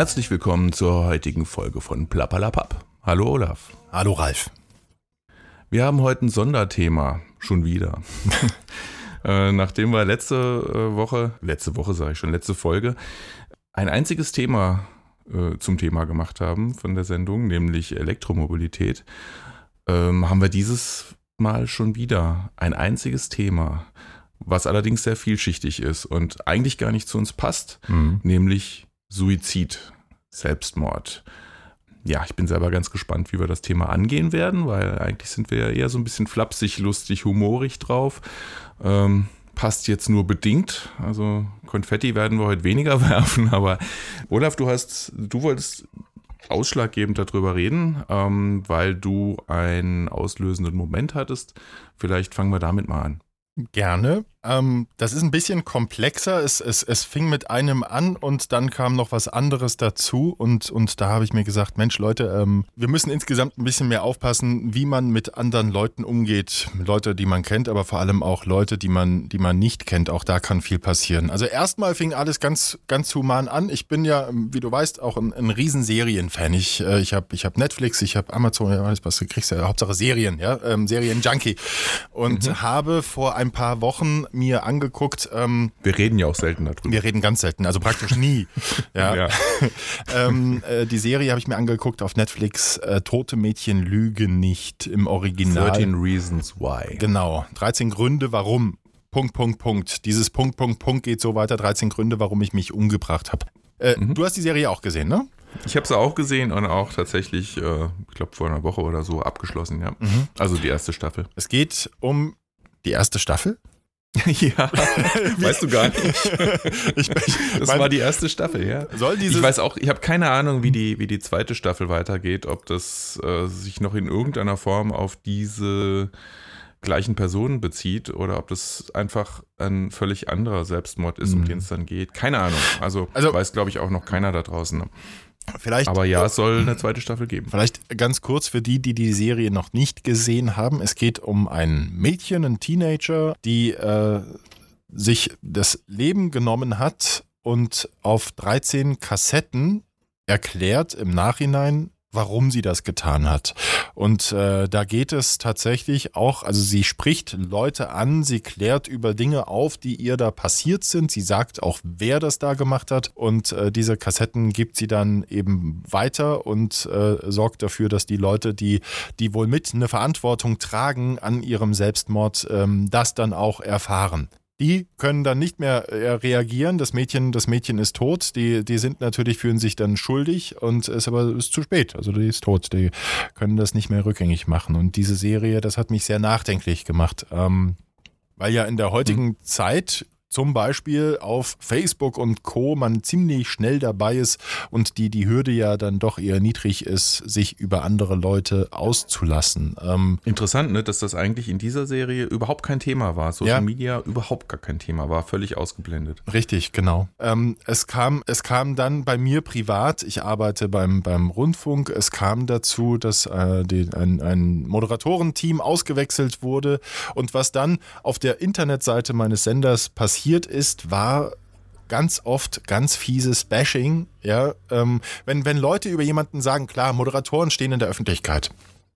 Herzlich willkommen zur heutigen Folge von Plappalapapp. Hallo Olaf. Hallo Ralf. Wir haben heute ein Sonderthema, schon wieder. äh, nachdem wir letzte äh, Woche, letzte Woche sage ich schon, letzte Folge, ein einziges Thema äh, zum Thema gemacht haben von der Sendung, nämlich Elektromobilität, ähm, haben wir dieses Mal schon wieder ein einziges Thema, was allerdings sehr vielschichtig ist und eigentlich gar nicht zu uns passt, nämlich Suizid, Selbstmord. Ja, ich bin selber ganz gespannt, wie wir das Thema angehen werden, weil eigentlich sind wir ja eher so ein bisschen flapsig, lustig, humorig drauf. Ähm, passt jetzt nur bedingt. Also Konfetti werden wir heute weniger werfen, aber Olaf, du hast, du wolltest ausschlaggebend darüber reden, ähm, weil du einen auslösenden Moment hattest. Vielleicht fangen wir damit mal an. Gerne. Ähm, das ist ein bisschen komplexer. Es, es, es fing mit einem an und dann kam noch was anderes dazu. Und, und da habe ich mir gesagt, Mensch Leute, ähm, wir müssen insgesamt ein bisschen mehr aufpassen, wie man mit anderen Leuten umgeht. Leute, die man kennt, aber vor allem auch Leute, die man, die man nicht kennt. Auch da kann viel passieren. Also erstmal fing alles ganz, ganz human an. Ich bin ja, wie du weißt, auch ein, ein Riesenserienfan. Ich, äh, ich habe ich hab Netflix, ich habe Amazon, ja, alles, was du kriegst, ja, Hauptsache Serien, ja, ähm, Serien-Junkie. Und habe vor ein paar Wochen mir angeguckt, ähm, Wir reden ja auch selten darüber. wir reden ganz selten, also praktisch nie. ja. Ja. ähm, äh, die Serie habe ich mir angeguckt auf Netflix, äh, Tote Mädchen lügen nicht im Original. 13 Reasons Why. Genau, 13 Gründe, warum. Punkt, Punkt, Punkt. Dieses Punkt, Punkt, Punkt geht so weiter. 13 Gründe, warum ich mich umgebracht habe. Äh, Du hast die Serie auch gesehen, ne? Ich habe sie auch gesehen und auch tatsächlich, äh, ich glaube, vor einer Woche oder so abgeschlossen, ja. Also die erste Staffel. Es geht um die erste Staffel. ja, weißt du gar nicht. Ich, ich, Das mein- war die erste Staffel, ja. Soll dieses- ich weiß auch, ich habe keine Ahnung, wie die, wie die zweite Staffel weitergeht, ob das äh, sich noch in irgendeiner Form auf diese gleichen Personen bezieht oder ob das einfach ein völlig anderer Selbstmord ist, um den es dann geht. Keine Ahnung. Also, Mhm. Also- weiß, glaube ich, auch noch keiner da draußen. Vielleicht, Aber ja, es soll eine zweite Staffel geben. Vielleicht ganz kurz für die, die die Serie noch nicht gesehen haben. Es geht um ein Mädchen, einen Teenager, die äh, sich das Leben genommen hat und auf 13 Kassetten erklärt im Nachhinein, warum sie das getan hat. Und äh, da geht es tatsächlich auch, also sie spricht Leute an, sie klärt über Dinge auf, die ihr da passiert sind. Sie sagt auch, wer das da gemacht hat. Und äh, diese Kassetten gibt sie dann eben weiter und äh, sorgt dafür, dass die Leute, die, die wohl mit eine Verantwortung tragen an ihrem Selbstmord, ähm, das dann auch erfahren. Die können dann nicht mehr äh, reagieren. Das Mädchen, das Mädchen ist tot. Die, die sind natürlich, fühlen sich dann schuldig und ist aber ist zu spät. Also die ist tot. Die können das nicht mehr rückgängig machen. Und diese Serie, das hat mich sehr nachdenklich gemacht. Ähm, weil ja in der heutigen Zeit zum Beispiel auf Facebook und Co. man ziemlich schnell dabei ist und die, die Hürde ja dann doch eher niedrig ist, sich über andere Leute auszulassen. Ähm, Interessant, ne, dass das eigentlich in dieser Serie überhaupt kein Thema war. Social Ja. Media überhaupt gar kein Thema war, völlig ausgeblendet. Richtig, genau. Ähm, es, kam, es kam dann bei mir privat, ich arbeite beim, beim Rundfunk, es kam dazu, dass äh, die, ein, ein Moderatorenteam ausgewechselt wurde. Und was dann auf der Internetseite meines Senders passiert ist, war ganz oft ganz fieses Bashing. Ja, ähm, wenn, wenn Leute über jemanden sagen, klar, Moderatoren stehen in der Öffentlichkeit.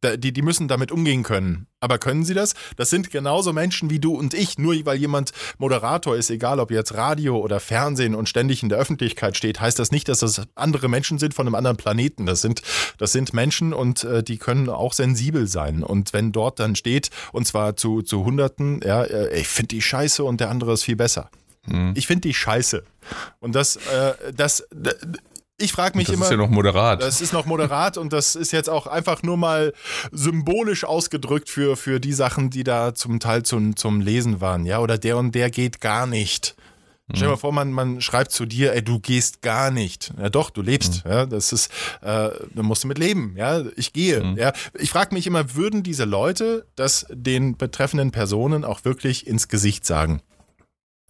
Die, die müssen damit umgehen können. Aber können sie das? Das sind genauso Menschen wie du und ich. Nur weil jemand Moderator ist, egal ob jetzt Radio oder Fernsehen und ständig in der Öffentlichkeit steht, heißt das nicht, dass das andere Menschen sind von einem anderen Planeten. Das sind, das sind Menschen und äh, die können auch sensibel sein. Und wenn dort dann steht, und zwar zu, zu Hunderten, ja, äh, ich finde die scheiße und der andere ist viel besser. Ich finde die scheiße. Und das, äh, das, ich frage mich Das immer. ist ja noch moderat. Das ist noch moderat und das ist jetzt auch einfach nur mal symbolisch ausgedrückt für, für die Sachen, die da zum Teil zum, zum Lesen waren. Ja, oder der und der geht gar nicht. Stell dir mal vor, man, man schreibt zu dir, ey, du gehst gar nicht. Ja, doch, du lebst. Ja, das ist, äh, da musst du mit leben. Ja, ich gehe. Ja, ich frage mich immer, würden diese Leute das den betreffenden Personen auch wirklich ins Gesicht sagen?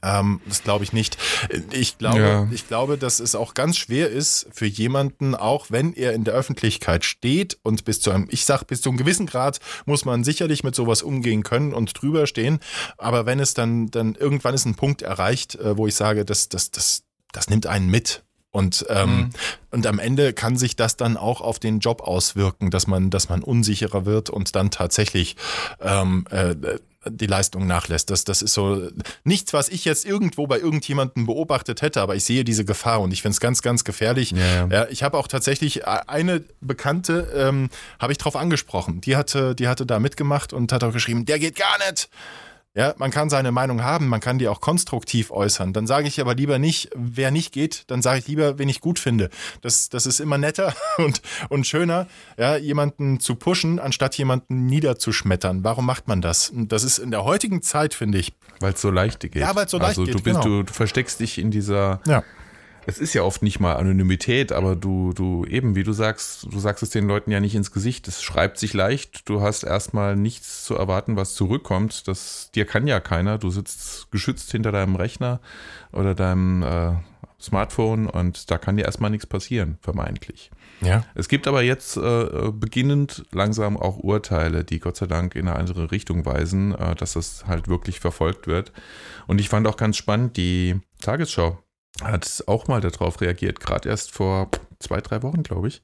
Ähm, das glaube ich nicht. Ich glaube, Ja. ich glaube, dass es auch ganz schwer ist für jemanden, auch wenn er in der Öffentlichkeit steht und bis zu einem, ich sag, bis zu einem gewissen Grad muss man sicherlich mit sowas umgehen können und drüber stehen. Aber wenn es dann, dann irgendwann ist ein Punkt erreicht, äh, wo ich sage, das, das, das, das nimmt einen mit. Und, ähm, und am Ende kann sich das dann auch auf den Job auswirken, dass man, dass man unsicherer wird und dann tatsächlich ähm, äh, die Leistung nachlässt. Das, das ist so nichts, was ich jetzt irgendwo bei irgendjemandem beobachtet hätte, aber ich sehe diese Gefahr und ich finde es ganz, ganz gefährlich. Ja, ja. ich habe auch tatsächlich eine Bekannte, ähm, habe ich drauf angesprochen. Die hatte, die hatte da mitgemacht und hat auch geschrieben, der geht gar nicht. Ja, man kann seine Meinung haben, man kann die auch konstruktiv äußern. Dann sage ich aber lieber nicht, wer nicht geht, dann sage ich lieber, wen ich gut finde. Das, das ist immer netter und, und schöner, ja, jemanden zu pushen, anstatt jemanden niederzuschmettern. Warum macht man das? Das ist in der heutigen Zeit, finde ich. Weil es so leicht geht. Ja, weil's so leicht also, geht, Du, bist, genau. du, du versteckst dich in dieser Ja. Es ist ja oft nicht mal Anonymität, aber du, du eben, wie du sagst, du sagst es den Leuten ja nicht ins Gesicht. Es schreibt sich leicht. Du hast erstmal nichts zu erwarten, was zurückkommt. Das dir kann ja keiner. Du sitzt geschützt hinter deinem Rechner oder deinem äh, Smartphone und da kann dir erstmal nichts passieren, vermeintlich. Ja. Es gibt aber jetzt äh, beginnend langsam auch Urteile, die Gott sei Dank in eine andere Richtung weisen, äh, dass das halt wirklich verfolgt wird. Und ich fand auch ganz spannend, die Tagesschau hat auch mal darauf reagiert, gerade erst vor zwei, drei Wochen, glaube ich.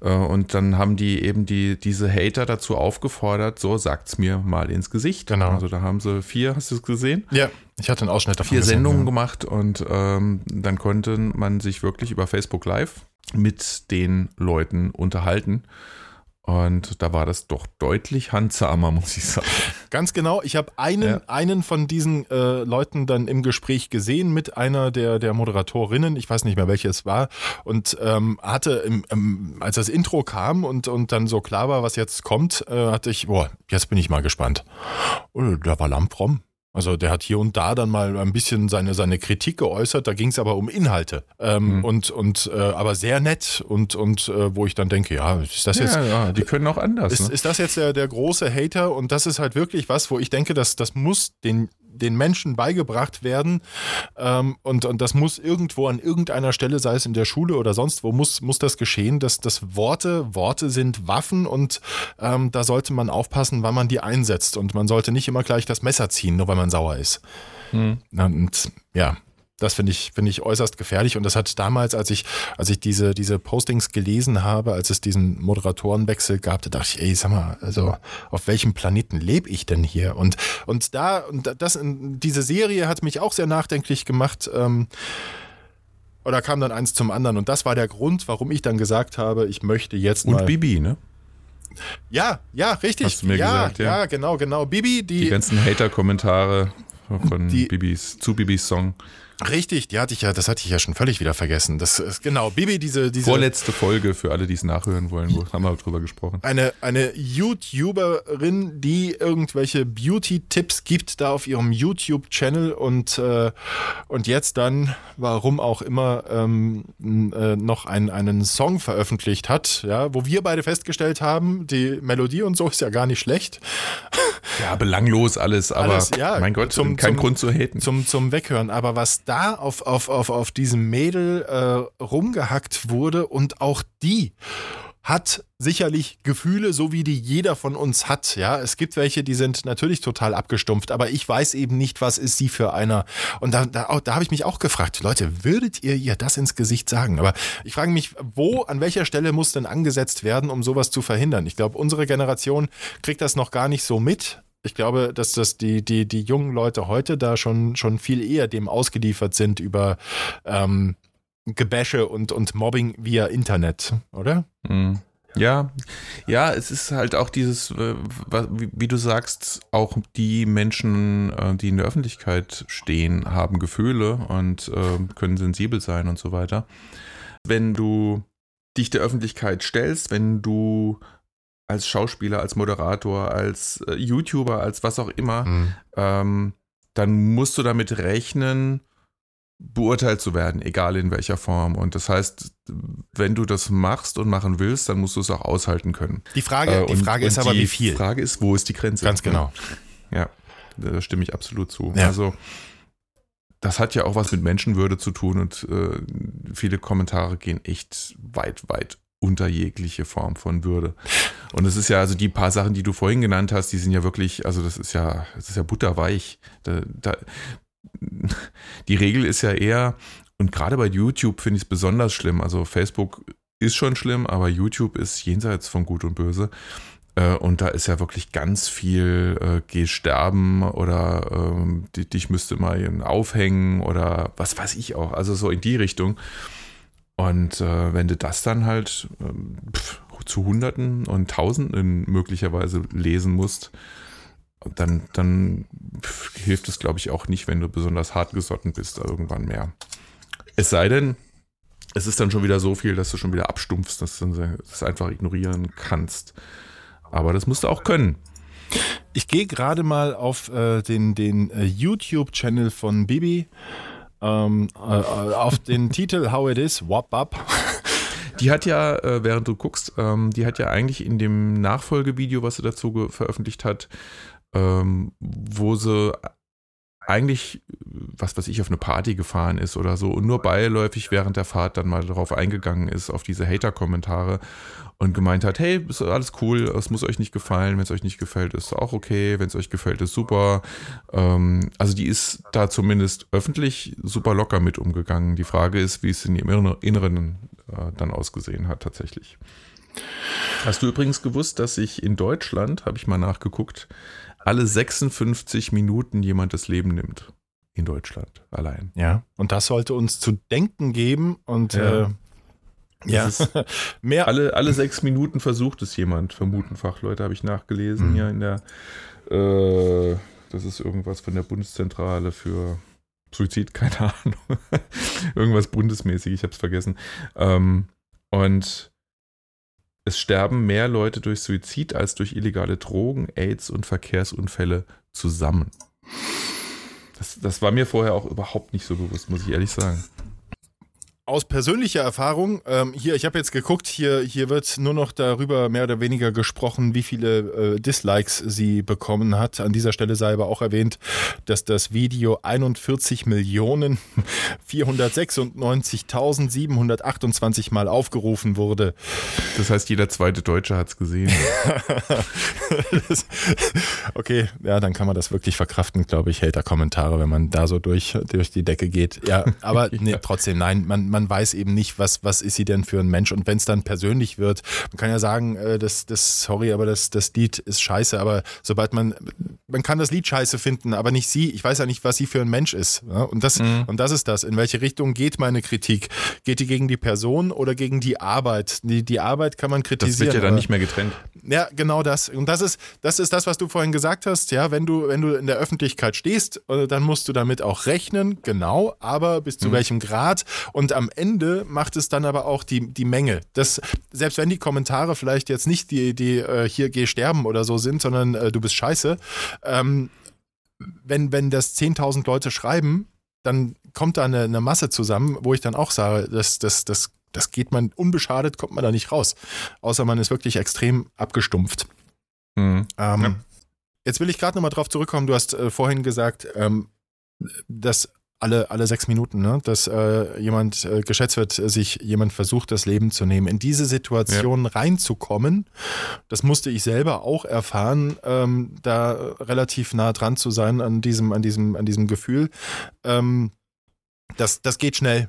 Äh, Und dann haben die eben die, diese Hater dazu aufgefordert, so sagt's mir mal ins Gesicht. Genau. Also da haben sie vier, hast du es gesehen? Ja, ich hatte einen Ausschnitt davon. vier gesehen, Sendungen ja. gemacht und ähm, dann konnte man sich wirklich über Facebook Live mit den Leuten unterhalten. Und da war das doch deutlich handsamer, muss ich sagen. Ganz genau. Ich habe einen, Ja. einen von diesen äh, Leuten dann im Gespräch gesehen mit einer der, der Moderatorinnen. Ich weiß nicht mehr, welche es war. Und ähm, hatte, im, im, als das Intro kam und, und dann so klar war, was jetzt kommt, äh, hatte ich, boah, jetzt bin ich mal gespannt. Oh, da war Lamprom. Also der hat hier und da dann mal ein bisschen seine, seine Kritik geäußert, da ging es aber um Inhalte. Ähm, Mhm. Und, und äh, aber sehr nett und, und äh, wo ich dann denke, ja, ist das jetzt Ja, ja, die können auch anders. ist, ne? ist das jetzt der, der große Hater? Und das ist halt wirklich was, wo ich denke, dass das muss den, den Menschen beigebracht werden. Ähm, und, und das muss irgendwo an irgendeiner Stelle, sei es in der Schule oder sonst wo, muss, muss das geschehen, dass, dass Worte, Worte sind Waffen und ähm, da sollte man aufpassen, wann man die einsetzt. Und man sollte nicht immer gleich das Messer ziehen, nur weil man sauer ist. Hm. Und ja, das finde ich, finde ich äußerst gefährlich. Und das hat damals, als ich, als ich diese, diese Postings gelesen habe, als es diesen Moderatorenwechsel gab, da dachte ich, ey, sag mal, also auf welchem Planeten lebe ich denn hier? Und, und da, und das, diese Serie hat mich auch sehr nachdenklich gemacht. Ähm, oder kam dann eins zum anderen. Und das war der Grund, warum ich dann gesagt habe, ich möchte jetzt Und mal. Bibi, ne? ja, ja, richtig. Hast du mir ja, gesagt, ja. ja, genau, genau. Bibi, Die die, ganzen Hater-Kommentare von Die- Bibis, zu Bibis Song. Richtig, die hatte ich ja, das hatte ich ja schon völlig wieder vergessen. Das ist genau, Bibi, diese, diese. Vorletzte Folge für alle, die es nachhören wollen, wo haben wir drüber gesprochen. eine, eine YouTuberin, die irgendwelche Beauty-Tipps gibt, da auf ihrem YouTube-Channel und, äh, und jetzt dann, warum auch immer, ähm, äh, noch einen, einen Song veröffentlicht hat, ja, wo wir beide festgestellt haben, die Melodie und so ist ja gar nicht schlecht. Ja, belanglos alles, aber Alles, ja, mein Gott, zum- kein zum- Grund zu haten. zum, zum Weghören. Aber was da auf, auf, auf, auf diesem Mädel äh, rumgehackt wurde und auch die hat sicherlich Gefühle, so wie die jeder von uns hat. Ja, es gibt welche, die sind natürlich total abgestumpft, aber ich weiß eben nicht, was ist sie für einer. Und da, da, da habe ich mich auch gefragt, Leute, würdet ihr ihr das ins Gesicht sagen? Aber ich frage mich, wo, an welcher Stelle muss denn angesetzt werden, um sowas zu verhindern? Ich glaube, unsere Generation kriegt das noch gar nicht so mit. Ich glaube, dass das die, die, die jungen Leute heute da schon, schon viel eher dem ausgeliefert sind über ähm, Gebäsche und, und Mobbing via Internet, oder? Mhm. Ja, ja, es ist halt auch dieses, äh, wie du sagst, auch die Menschen, äh, die in der Öffentlichkeit stehen, haben Gefühle und äh, können sensibel sein und so weiter. Wenn du dich der Öffentlichkeit stellst, wenn du als Schauspieler, als Moderator, als äh, YouTuber, als was auch immer, ähm, dann musst du damit rechnen, beurteilt zu werden, egal in welcher Form. Und das heißt, wenn du das machst und machen willst, dann musst du es auch aushalten können. Die Frage, Äh, die und- Frage ist aber, die wie viel? Frage ist, wo ist die Grenze? Ganz genau. Ja, da stimme ich absolut zu. Ja. Also das hat ja auch was mit Menschenwürde zu tun und äh, viele Kommentare gehen echt weit, weit unter jegliche Form von Würde. Und es ist ja, also die paar Sachen, die du vorhin genannt hast, die sind ja wirklich, also das ist ja, das ist ja butterweich. Da, da, die Regel ist ja eher, und gerade bei YouTube finde ich es besonders schlimm. Also Facebook ist schon schlimm, aber YouTube ist jenseits von Gut und Böse. Äh, Und da ist ja wirklich ganz viel, äh, geh sterben oder die- dich müsste mal aufhängen oder was weiß ich auch. Also so in die Richtung. Und äh, wenn du das dann halt pf, zu Hunderten und Tausenden möglicherweise lesen musst, dann, dann hilft es, glaube ich, auch nicht, wenn du besonders hart gesotten bist irgendwann mehr. Es sei denn, es ist dann schon wieder so viel, dass du schon wieder abstumpfst, dass du das einfach ignorieren kannst. Aber das musst du auch können. Ich gehe gerade mal auf äh, den, den äh, YouTube-Channel von Bibi. Ähm, äh, auf den Titel How It Is, Wop Up. Die hat ja, äh, während du guckst, ähm, die hat ja eigentlich in dem Nachfolgevideo, was sie dazu veröffentlicht hat, ähm, wo sie eigentlich, was weiß ich, auf eine Party gefahren ist oder so und nur beiläufig während der Fahrt dann mal darauf eingegangen ist, auf diese Hater-Kommentare und gemeint hat, hey, ist alles cool, es muss euch nicht gefallen, wenn es euch nicht gefällt, ist auch okay, wenn es euch gefällt, ist super. Ähm, also die ist da zumindest öffentlich super locker mit umgegangen. Die Frage ist, wie es in ihrem Inner- Inneren äh, dann ausgesehen hat tatsächlich. Hast du übrigens gewusst, dass sich in Deutschland, habe ich mal nachgeguckt, alle 56 Minuten jemand das Leben nimmt? In Deutschland allein. Ja, und das sollte uns zu denken geben und Ja. äh, ja, mehr. Alle, alle sechs Minuten versucht es jemand, vermuten Fachleute, habe ich nachgelesen Mhm. hier in der, äh, das ist irgendwas von der Bundeszentrale für Suizid, keine Ahnung. irgendwas bundesmäßig, ich habe es vergessen. Ähm, und es sterben mehr Leute durch Suizid als durch illegale Drogen, AIDS und Verkehrsunfälle zusammen. Das, das war mir vorher auch überhaupt nicht so bewusst, muss ich ehrlich sagen. Aus persönlicher Erfahrung, ähm, hier, ich habe jetzt geguckt, hier, hier wird nur noch darüber mehr oder weniger gesprochen, wie viele äh, Dislikes sie bekommen hat. An dieser Stelle sei aber auch erwähnt, dass das Video 41 Millionen 496.728 Mal aufgerufen wurde. Das heißt, jeder zweite Deutsche hat es gesehen. Das- okay, ja, dann kann man das wirklich verkraften, glaube ich, Hater-Kommentare, wenn man da so durch, durch die Decke geht. Ja, aber nee, trotzdem, nein, man, man weiß eben nicht, was, was ist sie denn für ein Mensch. Und wenn es dann persönlich wird, man kann ja sagen, äh, das, das, sorry, aber das, das Lied ist scheiße, aber sobald man, man kann das Lied scheiße finden, aber nicht sie, ich weiß ja nicht, was sie für ein Mensch ist. Ja? Und, das, und das ist das. In welche Richtung geht meine Kritik? Geht die gegen die Person oder gegen die Arbeit? Die, die Arbeit kann man Das kritisieren. wird ja dann aber- nicht mehr getrennt. ja, genau das. Und das ist, das ist das, was du vorhin gesagt hast. Ja, wenn du, wenn du in der Öffentlichkeit stehst, äh, dann musst du damit auch rechnen, genau, aber bis zu welchem Grad. Und am Ende macht es dann aber auch die, die Menge. Das, selbst wenn die Kommentare vielleicht jetzt nicht die, die äh, hier geh sterben oder so sind, sondern äh, du bist scheiße, ähm, wenn, wenn das 10.000 Leute schreiben, dann kommt da eine, eine Masse zusammen, wo ich dann auch sage, das, das, das, das geht man unbeschadet, kommt man da nicht raus. Außer man ist wirklich extrem abgestumpft. Mhm. Ähm, Ja. Jetzt will ich gerade nochmal drauf zurückkommen. Du hast äh, vorhin gesagt, ähm, dass alle, alle sechs Minuten, ne, dass äh, jemand äh, geschätzt wird, sich jemand versucht, das Leben zu nehmen. In diese Situation reinzukommen, das musste ich selber auch erfahren, ähm, da relativ nah dran zu sein an diesem, an diesem, an diesem Gefühl. Ähm, das, das geht schnell.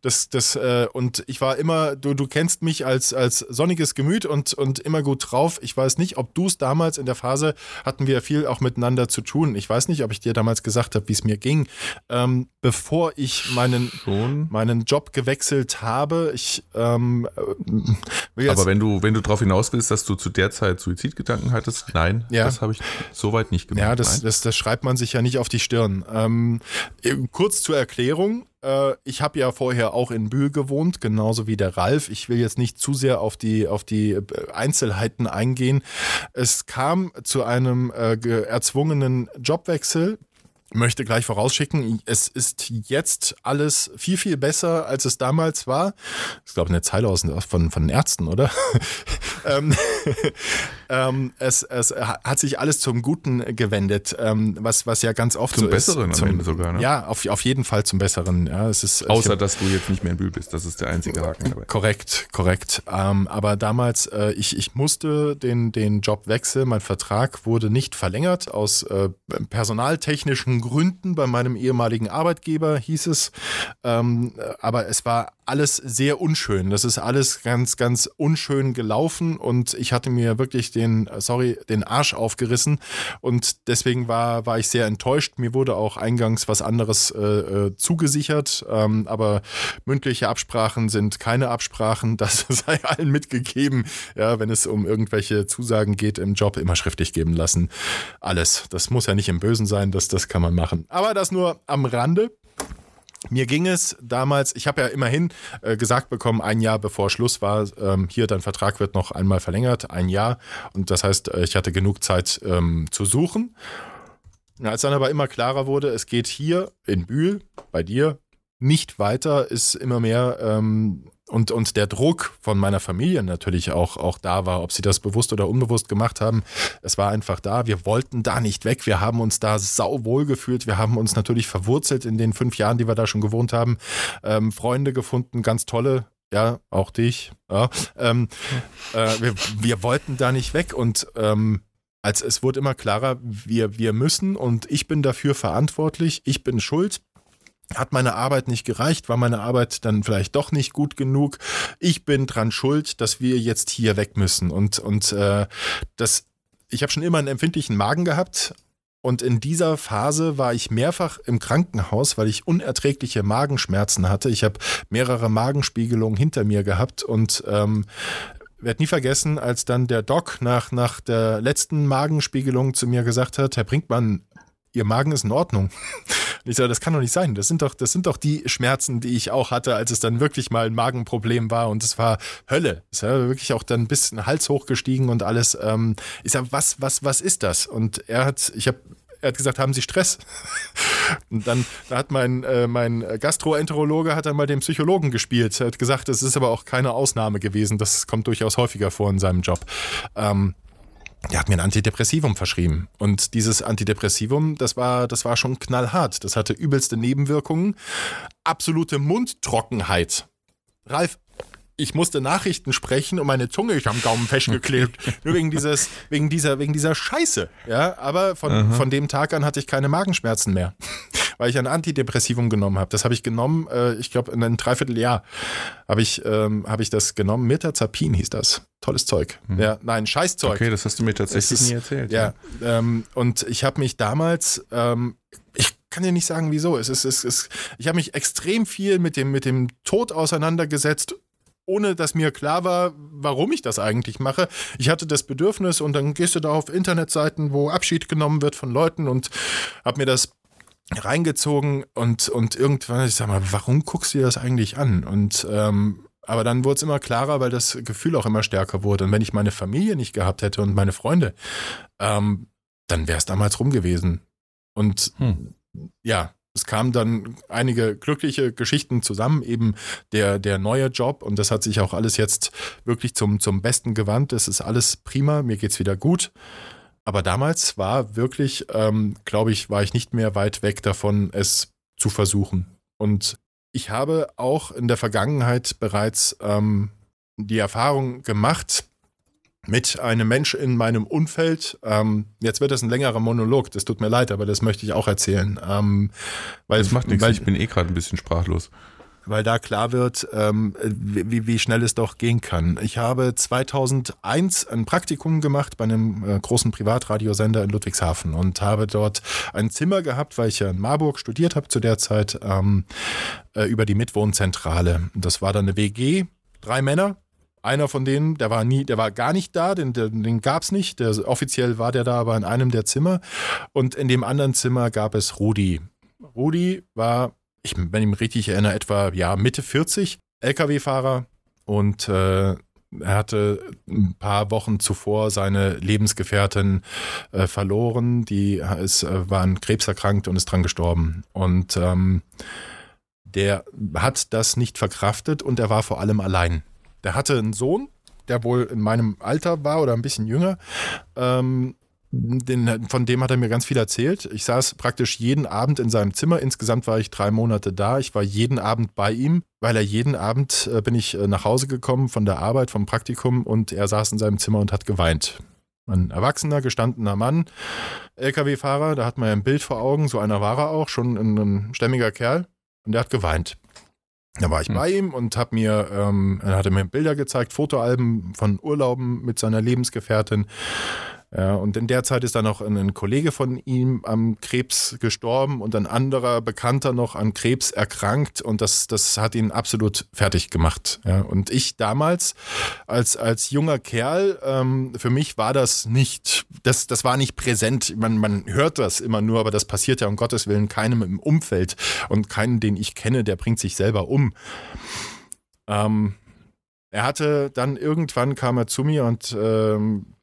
Das, das, äh, und ich war immer, du, du kennst mich als, als sonniges Gemüt und, und immer gut drauf. Ich weiß nicht, ob du es damals in der Phase hatten wir viel auch miteinander zu tun. Ich weiß nicht, ob ich dir damals gesagt habe, wie es mir ging. Ähm, bevor ich meinen, Schon. meinen Job gewechselt habe, ich ähm, äh, jetzt, Aber wenn du, wenn du darauf hinaus willst, dass du zu der Zeit Suizidgedanken hattest, nein, Ja. das habe ich soweit nicht gemacht. Ja, das, das, das schreibt man sich ja nicht auf die Stirn. Ähm, eben kurz zur Erklärung. Äh, ich habe ja vorher auch in Bühl gewohnt, genauso wie der Ralf. Ich will jetzt nicht zu sehr auf die, auf die äh, Einzelheiten eingehen. Es kam zu einem äh, ge- erzwungenen Jobwechsel. Möchte gleich vorausschicken, es ist jetzt alles viel, viel besser, als es damals war. Das ist, glaube ich, eine Zeile aus, von, von Ärzten, oder? ähm, ähm, es, es hat sich alles zum Guten gewendet, ähm, was, was ja ganz oft Zum so Besseren ist. am Ende sogar, ne? Ja, auf, auf jeden Fall zum Besseren. Ja, es ist, ich Außer, hab- dass du jetzt nicht mehr in Bühl bist. Das ist der einzige Haken dabei. Korrekt, korrekt. Ähm, aber damals, äh, ich, ich musste den, den Job wechseln. Mein Vertrag wurde nicht verlängert aus äh, personaltechnischen Gründen bei meinem ehemaligen Arbeitgeber, hieß es. Ähm, äh, aber es war alles sehr unschön. Das ist alles ganz, ganz unschön gelaufen und ich hatte mir wirklich den, sorry, den Arsch aufgerissen und deswegen war, war ich sehr enttäuscht. Mir wurde auch eingangs was anderes äh, äh, zugesichert, ähm, aber mündliche Absprachen sind keine Absprachen. Das sei allen mitgegeben. Ja, wenn es um irgendwelche Zusagen geht im Job, immer schriftlich geben lassen. Alles. Das muss ja nicht im Bösen sein, das, das kann man machen. Aber das nur am Rande. Mir ging es damals, ich habe ja immerhin äh, gesagt bekommen, ein Jahr bevor Schluss war, ähm, hier dein Vertrag wird noch einmal verlängert, ein Jahr. Und das heißt, äh, ich hatte genug Zeit ähm, zu suchen. Ja, Als dann aber immer klarer wurde, es geht hier in Bühl, bei dir, nicht weiter, ist immer mehr ähm, und, und der Druck von meiner Familie natürlich auch, auch da war, ob sie das bewusst oder unbewusst gemacht haben. Es war einfach da. Wir wollten da nicht weg. Wir haben uns da sauwohl gefühlt. Wir haben uns natürlich verwurzelt in den fünf Jahren, die wir da schon gewohnt haben. Ähm, Freunde gefunden, ganz tolle. Ja, auch dich. Ja, ähm, äh, wir, wir wollten da nicht weg und ähm, als es wurde immer klarer, wir, wir müssen und ich bin dafür verantwortlich, ich bin schuld. Hat meine Arbeit nicht gereicht? War meine Arbeit dann vielleicht doch nicht gut genug? Ich bin dran schuld, dass wir jetzt hier weg müssen. Und, und äh, das, ich habe schon immer einen empfindlichen Magen gehabt. Und in dieser Phase war ich mehrfach im Krankenhaus, weil ich unerträgliche Magenschmerzen hatte. Ich habe mehrere Magenspiegelungen hinter mir gehabt und ähm, werde nie vergessen, als dann der Doc nach, nach der letzten Magenspiegelung zu mir gesagt hat, Herr Brinkmann, Ihr Magen ist in Ordnung. Und ich sage, das kann doch nicht sein. Das sind doch, das sind doch die Schmerzen, die ich auch hatte, als es dann wirklich mal ein Magenproblem war und es war Hölle. Es war wirklich auch dann bis den Hals hochgestiegen und alles. Ähm, ich sage, was, was, was ist das? Und er hat, ich habe er hat gesagt, haben Sie Stress? Und dann da hat mein, äh, mein Gastroenterologe hat dann mal den Psychologen gespielt. Er hat gesagt, es ist aber auch keine Ausnahme gewesen. Das kommt durchaus häufiger vor in seinem Job. Ähm, der hat mir ein Antidepressivum verschrieben. Und dieses Antidepressivum, das war, das war schon knallhart. Das hatte übelste Nebenwirkungen. Absolute Mundtrockenheit. Ralf, ich musste Nachrichten sprechen und meine Zunge ist am Gaumen festgeklebt. Nur wegen dieses, wegen dieser, wegen dieser Scheiße. Ja, aber von, von dem Tag an hatte ich keine Magenschmerzen mehr. Weil ich ein Antidepressivum genommen habe. Das habe ich genommen, äh, ich glaube, in einem Dreivierteljahr habe ich, ähm, habe ich das genommen. Mirtazapin hieß das. Tolles Zeug. Ja, nein, Scheißzeug. Okay, das hast du mir tatsächlich ist- nie erzählt. Ja, ähm, und ich habe mich damals, ähm, ich kann dir nicht sagen, wieso. Es ist, es ist, ich habe mich extrem viel mit dem, mit dem Tod auseinandergesetzt, ohne dass mir klar war, warum ich das eigentlich mache. Ich hatte das Bedürfnis und dann gehst du da auf Internetseiten, wo Abschied genommen wird von Leuten und habe mir das reingezogen und, und irgendwann, ich sag mal, warum guckst du dir das eigentlich an? Und ähm, aber dann wurde es immer klarer, weil das Gefühl auch immer stärker wurde. Und wenn ich meine Familie nicht gehabt hätte und meine Freunde, ähm, dann wäre es damals rum gewesen. Und Hm. ja, es kamen dann einige glückliche Geschichten zusammen, eben der, der neue Job und das hat sich auch alles jetzt wirklich zum, zum Besten gewandt. Es ist alles prima, mir geht's wieder gut. Aber damals war wirklich, ähm, glaube ich, war ich nicht mehr weit weg davon, es zu versuchen. Und ich habe auch in der Vergangenheit bereits ähm, die Erfahrung gemacht, mit einem Mensch in meinem Umfeld. Ähm, jetzt wird das ein längerer Monolog, das tut mir leid, aber das möchte ich auch erzählen. Ähm, weil, Das macht nichts, weil, ich bin eh gerade ein bisschen sprachlos. weil da klar wird, ähm, wie, wie schnell es doch gehen kann. Ich habe 2001 ein Praktikum gemacht bei einem äh, großen Privatradiosender in Ludwigshafen und habe dort ein Zimmer gehabt, weil ich ja in Marburg studiert habe zu der Zeit, ähm, äh, über die Mitwohnzentrale. Das war dann eine WG, drei Männer. Einer von denen, der war nie, der war gar nicht da, den, den, den gab es nicht. Der, offiziell war der da aber in einem der Zimmer. Und in dem anderen Zimmer gab es Rudi. Rudi war ich, wenn ich mich richtig erinnere, etwa ja, Mitte 40, Lkw-Fahrer und äh, Er hatte ein paar Wochen zuvor seine Lebensgefährtin äh, verloren. Die ist, äh, war an Krebs erkrankt und ist dran gestorben. Und ähm, der hat das nicht verkraftet und er war vor allem allein. Der hatte einen Sohn, der wohl in meinem Alter war oder ein bisschen jünger. Ähm, den, von dem hat er mir ganz viel erzählt. Ich saß praktisch jeden Abend in seinem Zimmer. Insgesamt war ich drei Monate da. Ich war jeden Abend bei ihm, weil er jeden Abend äh, bin ich äh, nach Hause gekommen von der Arbeit, vom Praktikum und er saß in seinem Zimmer und hat geweint. Ein erwachsener, gestandener Mann, LKW-Fahrer, da hat man ja ein Bild vor Augen, so einer war er auch, schon ein, ein stämmiger Kerl und der hat geweint. Da war ich Hm. bei ihm und hab mir, ähm, er hatte mir Bilder gezeigt, Fotoalben von Urlauben mit seiner Lebensgefährtin. Ja, und in der Zeit ist dann noch ein, ein Kollege von ihm am Krebs gestorben und ein anderer Bekannter noch an Krebs erkrankt und das, das hat ihn absolut fertig gemacht. Ja, und ich damals als, als junger Kerl, ähm, für mich war das nicht, das, das war nicht präsent. Man, man hört das immer nur, aber das passiert ja um Gottes Willen keinem im Umfeld und keinen, den ich kenne, der bringt sich selber um. Ähm, er hatte dann irgendwann kam er zu mir und ähm,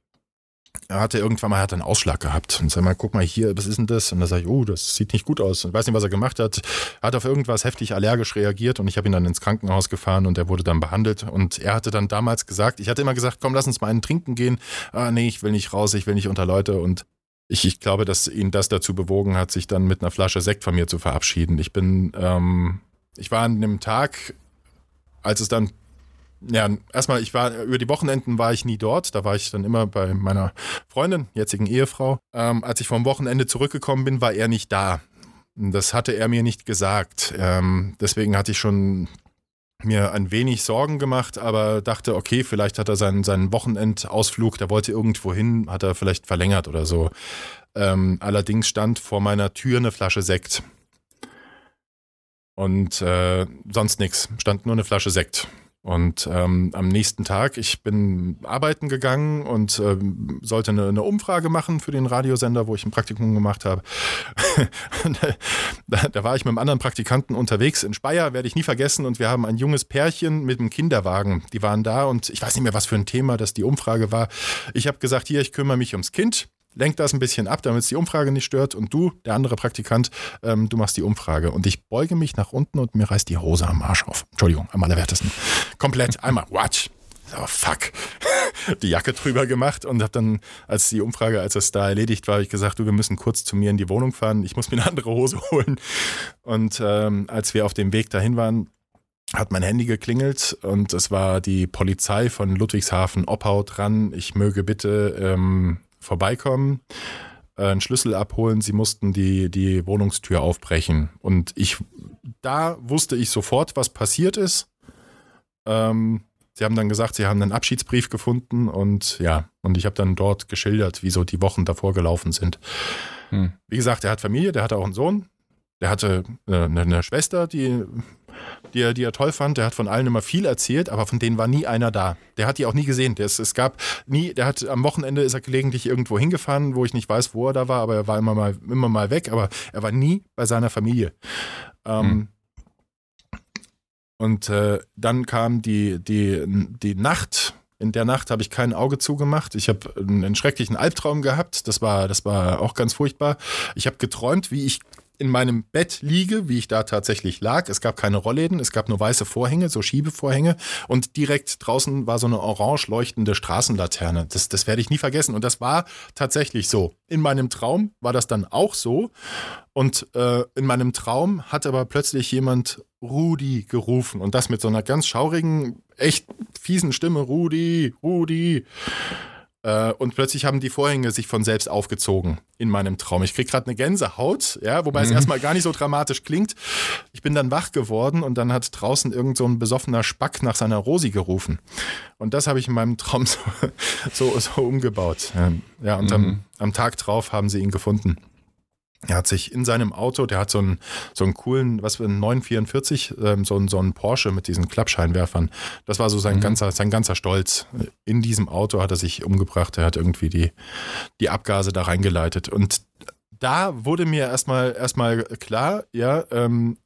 er hatte irgendwann mal hat einen Ausschlag gehabt und sag mal, guck mal hier, was ist denn das? Und da sage ich, oh, das sieht nicht gut aus. Ich weiß nicht, was er gemacht hat. Er hat auf irgendwas heftig allergisch reagiert und ich habe ihn dann ins Krankenhaus gefahren und er wurde dann behandelt. Und er hatte dann damals gesagt, ich hatte immer gesagt, komm, lass uns mal einen trinken gehen. Ah, nee, ich will nicht raus, ich will nicht unter Leute. Und ich, ich glaube, dass ihn das dazu bewogen hat, sich dann mit einer Flasche Sekt von mir zu verabschieden. Ich bin, ähm, ich war an dem Tag, als es dann ja, erstmal, ich war, über die Wochenenden war ich nie dort. Da war ich dann immer bei meiner Freundin, jetzigen Ehefrau. Ähm, als ich vom Wochenende zurückgekommen bin, war er nicht da. Das hatte er mir nicht gesagt. Ähm, deswegen hatte ich schon mir ein wenig Sorgen gemacht, aber dachte, okay, vielleicht hat er seinen, seinen Wochenendausflug, der wollte irgendwo hin, hat er vielleicht verlängert oder so. Ähm, allerdings stand vor meiner Tür eine Flasche Sekt. Und äh, sonst nichts, stand nur eine Flasche Sekt. Und ähm, am nächsten Tag, ich bin arbeiten gegangen und ähm, sollte eine, eine Umfrage machen für den Radiosender, wo ich ein Praktikum gemacht habe. Äh, da, da war ich mit einem anderen Praktikanten unterwegs in Speyer, werde ich nie vergessen. Und wir haben ein junges Pärchen mit einem Kinderwagen. Die waren da und ich weiß nicht mehr, was für ein Thema das die Umfrage war. Ich habe gesagt, hier, ich kümmere mich ums Kind. Lenk das ein bisschen ab, damit es die Umfrage nicht stört. Und du, der andere Praktikant, ähm, du machst die Umfrage. Und ich beuge mich nach unten und mir reißt die Hose am Arsch auf. Entschuldigung, am allerwertesten. Komplett. Einmal, watch. Oh, fuck. Die Jacke drüber gemacht und habe dann, als die Umfrage, als das da erledigt war, hab ich gesagt, du, wir müssen kurz zu mir in die Wohnung fahren. Ich muss mir eine andere Hose holen. Und ähm, als wir auf dem Weg dahin waren, hat mein Handy geklingelt und es war die Polizei von Ludwigshafen Oppau dran. Ich möge bitte ähm, vorbeikommen, äh, einen Schlüssel abholen. Sie mussten die, die Wohnungstür aufbrechen. Und ich, da wusste ich sofort, was passiert ist. Ähm, sie haben dann gesagt, sie haben einen Abschiedsbrief gefunden und ja, und ich habe dann dort geschildert, wie so die Wochen davor gelaufen sind. Hm. Wie gesagt, er hat Familie, der hatte auch einen Sohn, der hatte eine, eine Schwester, die, die, er, die er toll fand. Der hat von allen immer viel erzählt, aber von denen war nie einer da. Der hat die auch nie gesehen. Der ist, es gab nie, der hat am Wochenende ist er gelegentlich irgendwo hingefahren, wo ich nicht weiß, wo er da war, aber er war immer mal, immer mal weg, aber er war nie bei seiner Familie. Ähm, Hm. Und äh, dann kam die, die, die Nacht. In der Nacht habe ich kein Auge zugemacht. Ich habe einen schrecklichen Albtraum gehabt. Das war, das war auch ganz furchtbar. Ich habe geträumt, wie ich in meinem Bett liege, wie ich da tatsächlich lag. Es gab keine Rollläden, es gab nur weiße Vorhänge, so Schiebevorhänge. Und direkt draußen war so eine orange leuchtende Straßenlaterne. Das, das werde ich nie vergessen. Und das war tatsächlich so. In meinem Traum war das dann auch so. Und äh, in meinem Traum hat aber plötzlich jemand Rudi gerufen. Und das mit so einer ganz schaurigen, echt fiesen Stimme. Rudi, Rudi. Äh, und plötzlich haben die Vorhänge sich von selbst aufgezogen in meinem Traum. Ich krieg gerade eine Gänsehaut, ja, wobei es Mhm. erstmal gar nicht so dramatisch klingt. Ich bin dann wach geworden und dann hat draußen irgend so ein besoffener Spack nach seiner Rosi gerufen. Und das habe ich in meinem Traum so, so, so umgebaut. Ähm, Ja, und Mhm. am, am Tag drauf haben sie ihn gefunden. Er hat sich in seinem Auto, der hat so einen, so einen coolen, was für einen 944, ähm, so, einen, so einen Porsche mit diesen Klappscheinwerfern. Das war so sein, Mhm. ganzer, sein ganzer Stolz. In diesem Auto hat er sich umgebracht. Er hat irgendwie die, die Abgase da reingeleitet. Und da wurde mir erstmal erstmal klar, ja, ähm,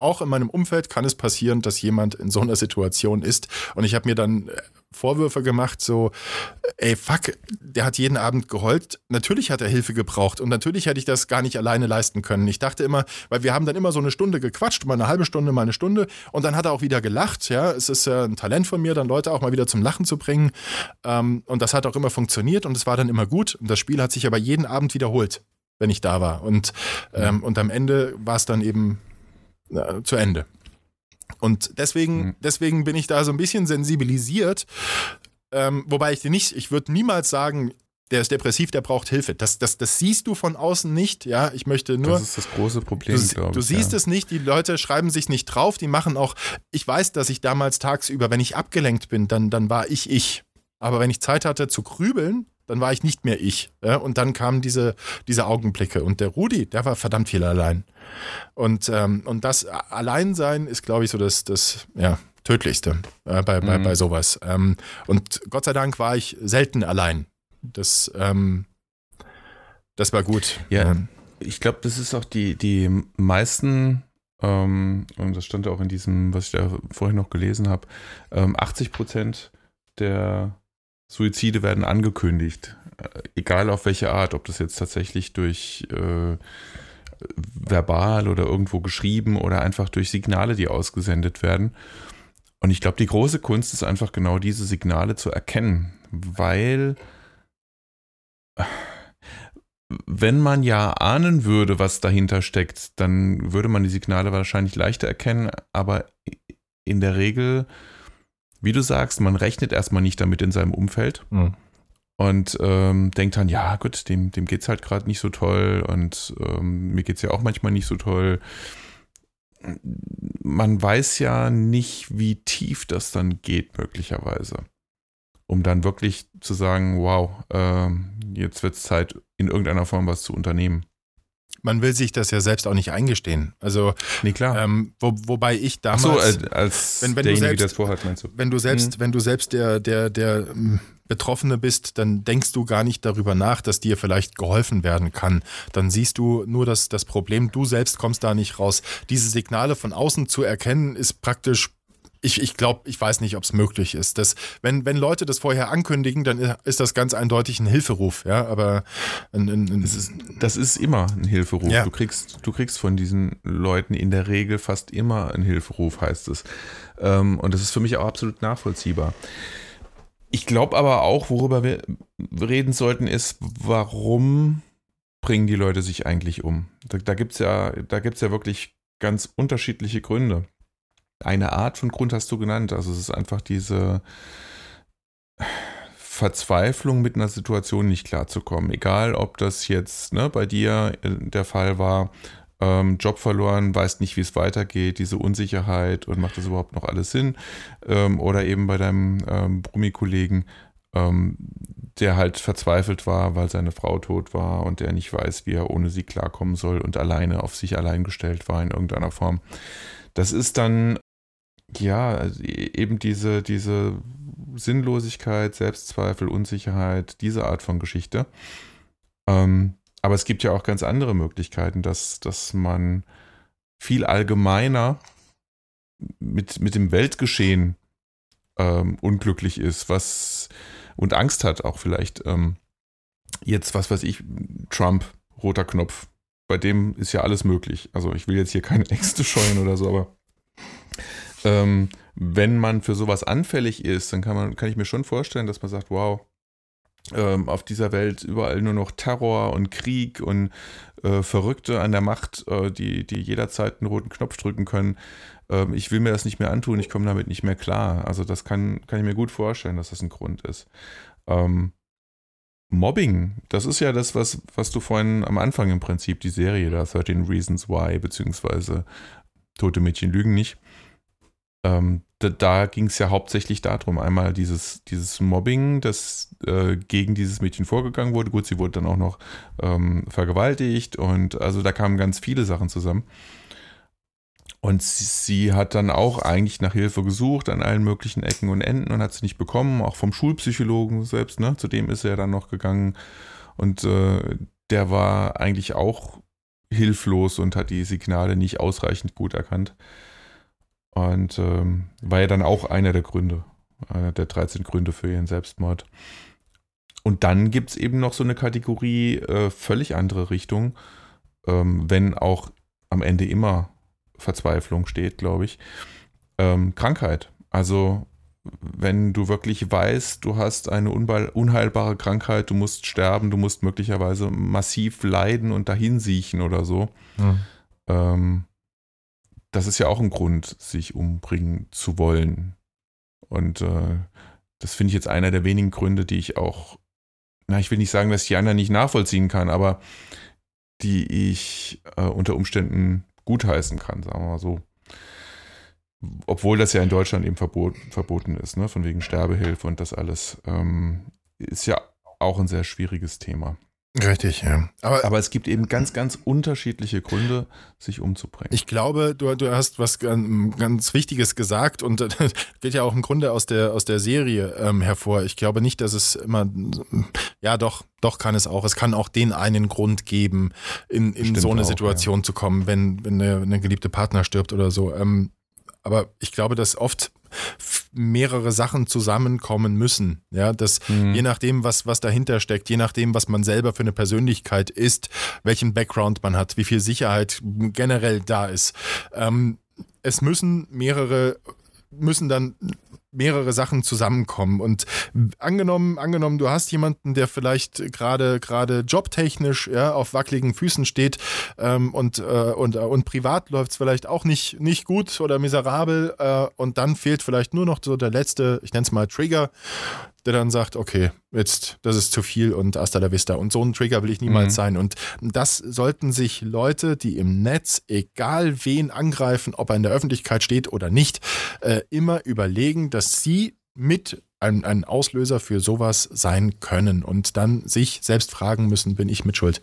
auch in meinem Umfeld kann es passieren, dass jemand in so einer Situation ist. Und ich habe mir dann Vorwürfe gemacht, so, ey, fuck, der hat jeden Abend geheult. Natürlich hat er Hilfe gebraucht und natürlich hätte ich das gar nicht alleine leisten können. Ich dachte immer, weil wir haben dann immer so eine Stunde gequatscht, mal eine halbe Stunde, mal eine Stunde und dann hat er auch wieder gelacht. Ja, es ist ja ein Talent von mir, dann Leute auch mal wieder zum Lachen zu bringen. Ähm, und das hat auch immer funktioniert und es war dann immer gut. Und das Spiel hat sich aber jeden Abend wiederholt, wenn ich da war. Und, ähm, und am Ende war es dann eben äh, zu Ende. Und deswegen, Mhm. deswegen bin ich da so ein bisschen sensibilisiert. Ähm, wobei ich dir nicht, ich würde niemals sagen, der ist depressiv, der braucht Hilfe. Das, das, das siehst du von außen nicht. Ja, ich möchte nur. Das ist das große Problem, Du, glaube ich. du siehst ja. es nicht, die Leute schreiben sich nicht drauf, die machen auch, ich weiß, dass ich damals tagsüber, wenn ich abgelenkt bin, dann, dann war ich ich. Aber wenn ich Zeit hatte zu grübeln, dann war ich nicht mehr ich. Ja? Und dann kamen diese, diese Augenblicke. Und der Rudi, der war verdammt viel allein. Und, ähm, und das Alleinsein ist, glaube ich, so das, das ja, Tödlichste äh, bei, bei, Mhm. bei sowas. Ähm, und Gott sei Dank war ich selten allein. Das, ähm, das war gut. Ja. Ich glaube, das ist auch die, die meisten, ähm, und das stand auch in diesem, was ich da vorhin noch gelesen habe, ähm, 80 Prozent der Suizide werden angekündigt. Äh, egal auf welche Art, ob das jetzt tatsächlich durch äh, verbal oder irgendwo geschrieben oder einfach durch Signale, die ausgesendet werden. Und ich glaube, die große Kunst ist einfach genau diese Signale zu erkennen, weil wenn man ja ahnen würde, was dahinter steckt, dann würde man die Signale wahrscheinlich leichter erkennen, aber in der Regel, wie du sagst, man rechnet erstmal nicht damit in seinem Umfeld Mhm. und ähm, denkt dann, ja gut, dem, dem geht es halt gerade nicht so toll und ähm, mir geht es ja auch manchmal nicht so toll. Man weiß ja nicht, wie tief das dann geht, möglicherweise. Um dann wirklich zu sagen, wow, ähm, jetzt wird es Zeit, in irgendeiner Form was zu unternehmen. Man will sich das ja selbst auch nicht eingestehen. Also, Nee, klar. ähm, wo, wobei ich Ach damals. so, als, als wenn- wenn du derjenige, selbst- der es vorhat, meinst du? wenn du selbst, Mhm. wenn du selbst der, der, der ähm, Betroffene bist, dann denkst du gar nicht darüber nach, dass dir vielleicht geholfen werden kann. Dann siehst du nur das, das Problem, du selbst kommst da nicht raus. Diese Signale von außen zu erkennen, ist praktisch. Ich, ich glaube, ich weiß nicht, ob es möglich ist. Das, wenn, wenn Leute das vorher ankündigen, dann ist das ganz eindeutig ein Hilferuf, ja. Aber ein, ein, ein, Das ist, das ist immer ein Hilferuf. Ja. Du, kriegst, du kriegst von diesen Leuten in der Regel fast immer einen Hilferuf, heißt es. Ähm, und das ist für mich auch absolut nachvollziehbar. Ich glaube aber auch, worüber wir reden sollten, ist, warum bringen die Leute sich eigentlich um? Da, da gibt es ja, da gibt's ja wirklich ganz unterschiedliche Gründe. Eine Art von Grund hast du genannt. Also es ist einfach diese Verzweiflung, mit einer Situation nicht klarzukommen. Egal, ob das jetzt ne, bei dir äh, der Fall war, ähm, Job verloren, weißt nicht, wie es weitergeht, diese Unsicherheit und macht das überhaupt noch alles Sinn? Ähm, oder eben bei deinem ähm, Brummi-Kollegen, ähm, der halt verzweifelt war, weil seine Frau tot war und der nicht weiß, wie er ohne sie klarkommen soll und alleine auf sich allein gestellt war in irgendeiner Form. Das ist dann ja, also e- eben diese, diese Sinnlosigkeit, Selbstzweifel, Unsicherheit, diese Art von Geschichte. Ähm, aber es gibt ja auch ganz andere Möglichkeiten, dass, dass man viel allgemeiner mit, mit dem Weltgeschehen ähm, unglücklich ist, was und Angst hat auch vielleicht. Ähm, jetzt, was weiß ich, Trump, roter Knopf, bei dem ist ja alles möglich. Also ich will jetzt hier keine Ängste scheuen oder so, aber ähm, wenn man für sowas anfällig ist, dann kann, man, kann ich mir schon vorstellen, dass man sagt, wow, ähm, auf dieser Welt überall nur noch Terror und Krieg und äh, Verrückte an der Macht, äh, die, die jederzeit einen roten Knopf drücken können. Ähm, ich will mir das nicht mehr antun, ich komme damit nicht mehr klar. Also das kann, kann ich mir gut vorstellen, dass das ein Grund ist. Ähm, Mobbing, das ist ja das, was, was du vorhin am Anfang im Prinzip, die Serie da, 13 Reasons Why, beziehungsweise Tote Mädchen lügen nicht, ähm, da, da ging es ja hauptsächlich darum, einmal dieses, dieses Mobbing, das äh, gegen dieses Mädchen vorgegangen wurde. Gut, sie wurde dann auch noch ähm, vergewaltigt und also da kamen ganz viele Sachen zusammen. Und sie, sie hat dann auch eigentlich nach Hilfe gesucht an allen möglichen Ecken und Enden und hat sie nicht bekommen, auch vom Schulpsychologen selbst, ne? Zu dem ist er dann noch gegangen. Und äh, der war eigentlich auch hilflos und hat die Signale nicht ausreichend gut erkannt. Und ähm, war ja dann auch einer der Gründe, Einer der 13 Gründe für ihren Selbstmord. Und dann gibt es eben noch so eine Kategorie, äh, völlig andere Richtung, ähm, wenn auch am Ende immer Verzweiflung steht, glaube ich. Ähm, Krankheit. Also wenn du wirklich weißt, du hast eine unheilbare Krankheit, du musst sterben, du musst möglicherweise massiv leiden und dahin siechen oder so. Hm. Ähm, das ist ja auch ein Grund, sich umbringen zu wollen. Und äh, das finde ich jetzt einer der wenigen Gründe, die ich auch, na, ich will nicht sagen, dass ich die anderen nicht nachvollziehen kann, aber die ich äh, unter Umständen gutheißen kann, sagen wir mal so. Obwohl das ja in Deutschland eben verbot, verboten ist, ne? von wegen Sterbehilfe und das alles. Ähm, ist ja auch ein sehr schwieriges Thema. Richtig, ja. Aber, Aber, es gibt eben ganz, ganz unterschiedliche Gründe, sich umzubringen. Ich glaube, du, du hast was ganz Wichtiges gesagt und das geht ja auch im Grunde aus der, aus der Serie ähm, hervor. Ich glaube nicht, dass es immer, ja doch, doch kann es auch. Es kann auch den einen Grund geben, in, in so eine auch, Situation ja. zu kommen, wenn, wenn eine, eine geliebte Partner stirbt oder so. Ähm, aber ich glaube, dass oft mehrere Sachen zusammenkommen müssen. Ja, dass mhm. je nachdem, was, was dahinter steckt, je nachdem, was man selber für eine Persönlichkeit ist, welchen Background man hat, wie viel Sicherheit generell da ist. Ähm, es müssen mehrere müssen dann mehrere Sachen zusammenkommen. Und angenommen, angenommen, du hast jemanden, der vielleicht gerade gerade jobtechnisch ja, auf wackeligen Füßen steht ähm, und, äh, und, äh, und privat läuft es vielleicht auch nicht, nicht gut oder miserabel äh, und dann fehlt vielleicht nur noch so der letzte, ich nenne es mal Trigger, der dann sagt, okay, jetzt, das ist zu viel und hasta la vista. Und so ein Trigger will ich niemals mhm. sein. Und das sollten sich Leute, die im Netz, egal wen angreifen, ob er in der Öffentlichkeit steht oder nicht, äh, immer überlegen, dass sie mit ein, ein Auslöser für sowas sein können und dann sich selbst fragen müssen, bin ich mit Schuld,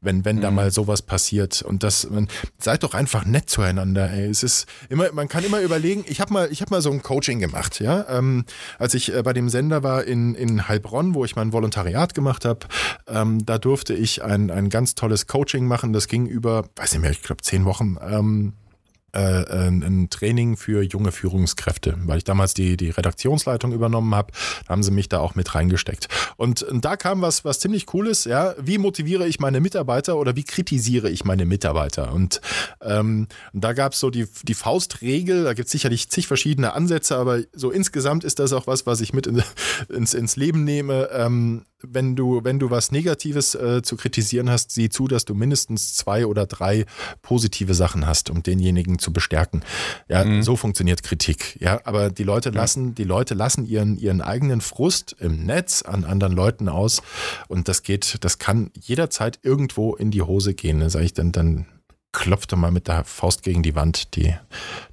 wenn, wenn mhm. da mal sowas passiert. Und das, man, seid doch einfach nett zueinander. Ey. Es ist immer, man kann immer überlegen, ich habe mal, ich habe mal so ein Coaching gemacht, ja. Ähm, als ich äh, bei dem Sender war in, in Heilbronn, wo ich mein Volontariat gemacht habe, ähm, da durfte ich ein, ein ganz tolles Coaching machen. Das ging über, weiß nicht mehr, ich glaube zehn Wochen. Ähm, äh, ein Training für junge Führungskräfte, weil ich damals die, die Redaktionsleitung übernommen habe, haben sie mich da auch mit reingesteckt. Und da kam was, was ziemlich cooles, ja, wie motiviere ich meine Mitarbeiter oder wie kritisiere ich meine Mitarbeiter? Und ähm, da gab es so die, die Faustregel, da gibt es sicherlich zig verschiedene Ansätze, aber so insgesamt ist das auch was, was ich mit in, ins, ins Leben nehme. Ähm, wenn du, wenn du was Negatives äh, zu kritisieren hast, sieh zu, dass du mindestens zwei oder drei positive Sachen hast, um denjenigen zu bestärken. Ja, mhm. so funktioniert Kritik. Ja, aber die Leute lassen, die Leute lassen ihren, ihren eigenen Frust im Netz an anderen Leuten aus. Und das geht, das kann jederzeit irgendwo in die Hose gehen. Dann sage ich dann, dann klopft er mal mit der Faust gegen die Wand, die,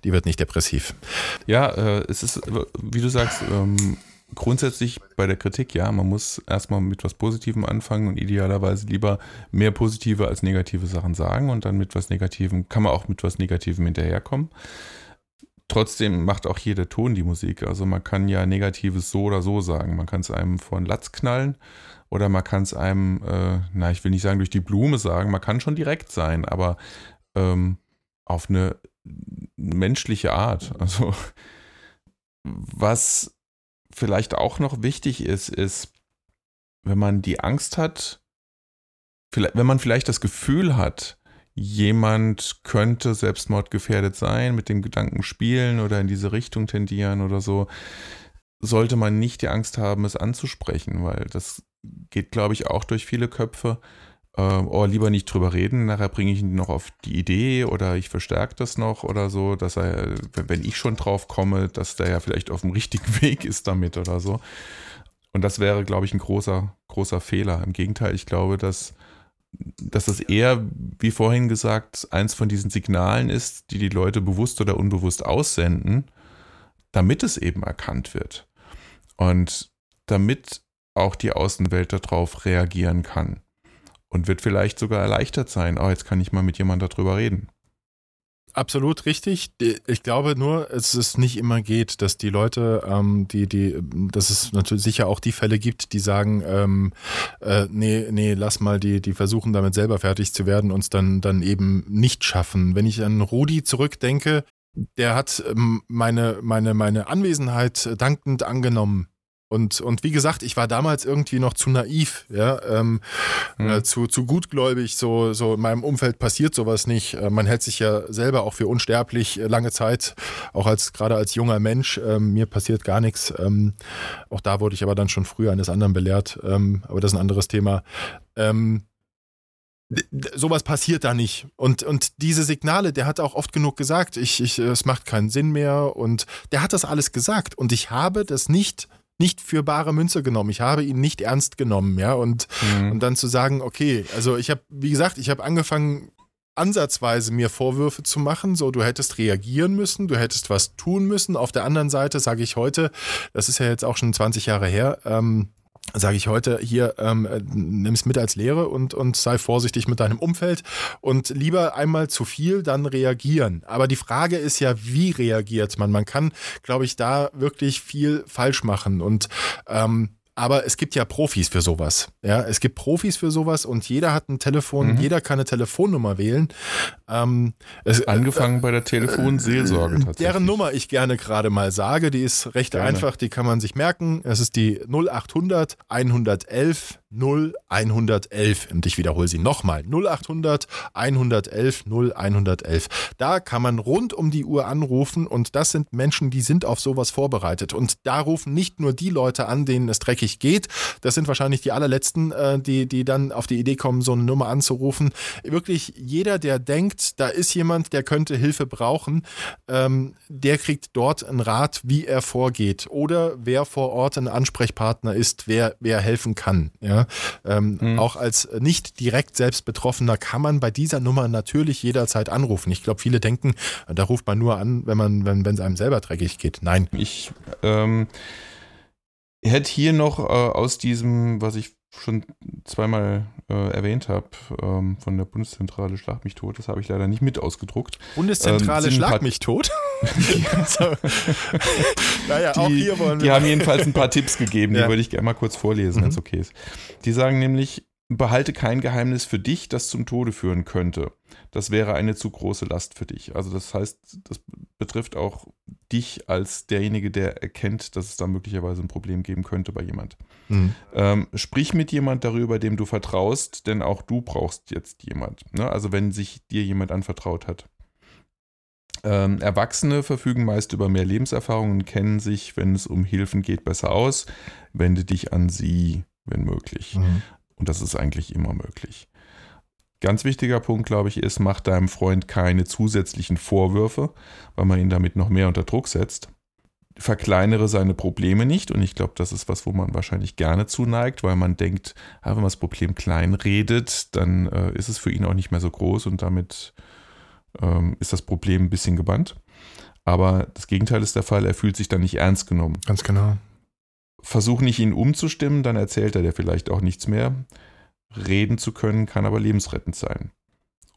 die wird nicht depressiv. Ja, äh, es ist, wie du sagst, ähm, grundsätzlich bei der Kritik, ja, man muss erstmal mit was Positivem anfangen und idealerweise lieber mehr positive als negative Sachen sagen und dann mit was Negativem, kann man auch mit was Negativem hinterherkommen. Trotzdem macht auch jeder Ton die Musik. Also man kann ja Negatives so oder so sagen. Man kann es einem vor den Latz knallen oder man kann es einem, äh, na, ich will nicht sagen durch die Blume sagen, man kann schon direkt sein, aber ähm, auf eine menschliche Art. Also was vielleicht auch noch wichtig ist, ist, wenn man die Angst hat, wenn man vielleicht das Gefühl hat, jemand könnte selbstmordgefährdet sein, mit dem Gedanken spielen oder in diese Richtung tendieren oder so, sollte man nicht die Angst haben, es anzusprechen, weil das geht, glaube ich, auch durch viele Köpfe. Ähm, oh, lieber nicht drüber reden, nachher bringe ich ihn noch auf die Idee oder ich verstärke das noch oder so, dass er, wenn ich schon drauf komme, dass der ja vielleicht auf dem richtigen Weg ist damit oder so. Und das wäre, glaube ich, ein großer, großer Fehler. Im Gegenteil, ich glaube, dass, dass das eher, wie vorhin gesagt, eins von diesen Signalen ist, die die Leute bewusst oder unbewusst aussenden, damit es eben erkannt wird. Und damit auch die Außenwelt darauf reagieren kann und wird vielleicht sogar erleichtert sein. Oh, jetzt kann ich mal mit jemandem darüber reden. Absolut richtig. Ich glaube nur, es nicht immer geht, dass die Leute, ähm, die, die, dass es natürlich sicher auch die Fälle gibt, die sagen, ähm, äh, nee, nee, lass mal, die, die versuchen damit selber fertig zu werden, uns dann, dann eben nicht schaffen. Wenn ich an Rudi zurückdenke, der hat ähm, meine, meine, meine Anwesenheit dankend angenommen. Und, und wie gesagt, ich war damals irgendwie noch zu naiv, ja, ähm, Hm. äh, zu, zu gutgläubig, so, so in meinem Umfeld passiert sowas nicht. Äh, man hält sich ja selber auch für unsterblich äh, lange Zeit, auch als gerade als junger Mensch. Ähm, mir passiert gar nichts. Ähm, auch da wurde ich aber dann schon früher eines anderen belehrt, ähm, aber das ist ein anderes Thema. Ähm, sowas passiert da nicht. Und, und diese Signale, der hat auch oft genug gesagt, ich, ich, es macht keinen Sinn mehr. Und der hat das alles gesagt. Und ich habe das nicht, nicht für bare Münze genommen. Ich habe ihn nicht ernst genommen, ja. Und, Mhm. und dann zu sagen, okay, also ich habe, wie gesagt, ich habe angefangen, ansatzweise mir Vorwürfe zu machen, so du hättest reagieren müssen, du hättest was tun müssen. Auf der anderen Seite sage ich heute, das ist ja jetzt auch schon 20 Jahre her, ähm, sage ich heute hier, ähm, nimm es mit als Lehre und, und sei vorsichtig mit deinem Umfeld und lieber einmal zu viel, dann reagieren. Aber die Frage ist ja, wie reagiert man? Man kann, glaube ich, da wirklich viel falsch machen und ähm, aber es gibt ja Profis für sowas. Ja, es gibt Profis für sowas und jeder hat ein Telefon, Mhm. jeder kann eine Telefonnummer wählen. Ähm, es, Angefangen bei der Telefonseelsorge tatsächlich. deren Nummer ich gerne gerade mal sage, die ist recht Gerne. einfach, die kann man sich merken. Es ist die 0800 111 0111 und ich wiederhole sie nochmal. 0800 111 0111. Da kann man rund um die Uhr anrufen und das sind Menschen, die sind auf sowas vorbereitet und da rufen nicht nur die Leute an, denen es dreckig geht. Das sind wahrscheinlich die allerletzten, äh, die, die dann auf die Idee kommen, so eine Nummer anzurufen. Wirklich jeder, der denkt, da ist jemand, der könnte Hilfe brauchen, ähm, der kriegt dort einen Rat, wie er vorgeht oder wer vor Ort ein Ansprechpartner ist, wer, wer helfen kann. Ja? Ähm, Mhm. Auch als nicht direkt selbst Betroffener kann man bei dieser Nummer natürlich jederzeit anrufen. Ich glaube, viele denken, da ruft man nur an, wenn man, wenn es einem selber dreckig geht. Nein. Ich ähm, hätte hier noch äh, aus diesem, was ich schon zweimal äh, erwähnt habe, ähm, von der Bundeszentrale Schlag mich tot, das habe ich leider nicht mit ausgedruckt. Bundeszentrale Ähm, Schlag mich tot. Naja, auch Die- hier wollen Die wir. haben jedenfalls ein paar Tipps gegeben, Ja. die würde ich gerne mal kurz vorlesen, wenn es Mhm. okay ist. Die sagen nämlich, behalte kein Geheimnis für dich, das zum Tode führen könnte. Das wäre eine zu große Last für dich. Also das heißt, das betrifft auch dich als derjenige, der erkennt, dass es da möglicherweise ein Problem geben könnte bei jemand. Hm. Ähm, sprich mit jemand darüber, dem du vertraust, denn auch du brauchst jetzt jemand. Ne? Also wenn sich dir jemand anvertraut hat. Ähm, Erwachsene verfügen meist über mehr Lebenserfahrung und kennen sich, wenn es um Hilfen geht, besser aus. Wende dich an sie, wenn möglich. Hm. Und das ist eigentlich immer möglich. Ganz wichtiger Punkt, glaube ich, ist, mach deinem Freund keine zusätzlichen Vorwürfe, weil man ihn damit noch mehr unter Druck setzt. Verkleinere seine Probleme nicht und ich glaube, das ist was, wo man wahrscheinlich gerne zuneigt, weil man denkt, ah, wenn man das Problem klein redet, dann äh, ist es für ihn auch nicht mehr so groß und damit ähm, ist das Problem ein bisschen gebannt. Aber das Gegenteil ist der Fall, er fühlt sich dann nicht ernst genommen Ganz genau. versuch nicht ihn umzustimmen, dann erzählt er dir vielleicht auch nichts mehr. Reden zu können kann aber lebensrettend sein.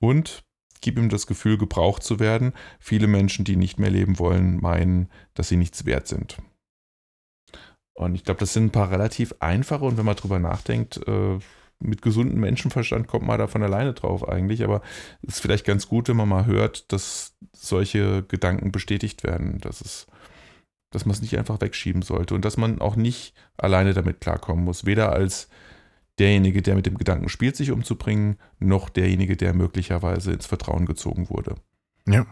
Und gib ihm das Gefühl, gebraucht zu werden. Viele Menschen, die nicht mehr leben wollen, meinen, dass sie nichts wert sind. Und ich glaube, das sind ein paar relativ einfache und wenn man drüber nachdenkt, äh, mit gesundem Menschenverstand kommt man da von alleine drauf eigentlich, aber es ist vielleicht ganz gut, wenn man mal hört, dass solche Gedanken bestätigt werden, dass es dass man es nicht einfach wegschieben sollte und dass man auch nicht alleine damit klarkommen muss. Weder als derjenige, der mit dem Gedanken spielt, sich umzubringen, noch derjenige, der möglicherweise ins Vertrauen gezogen wurde. Ja.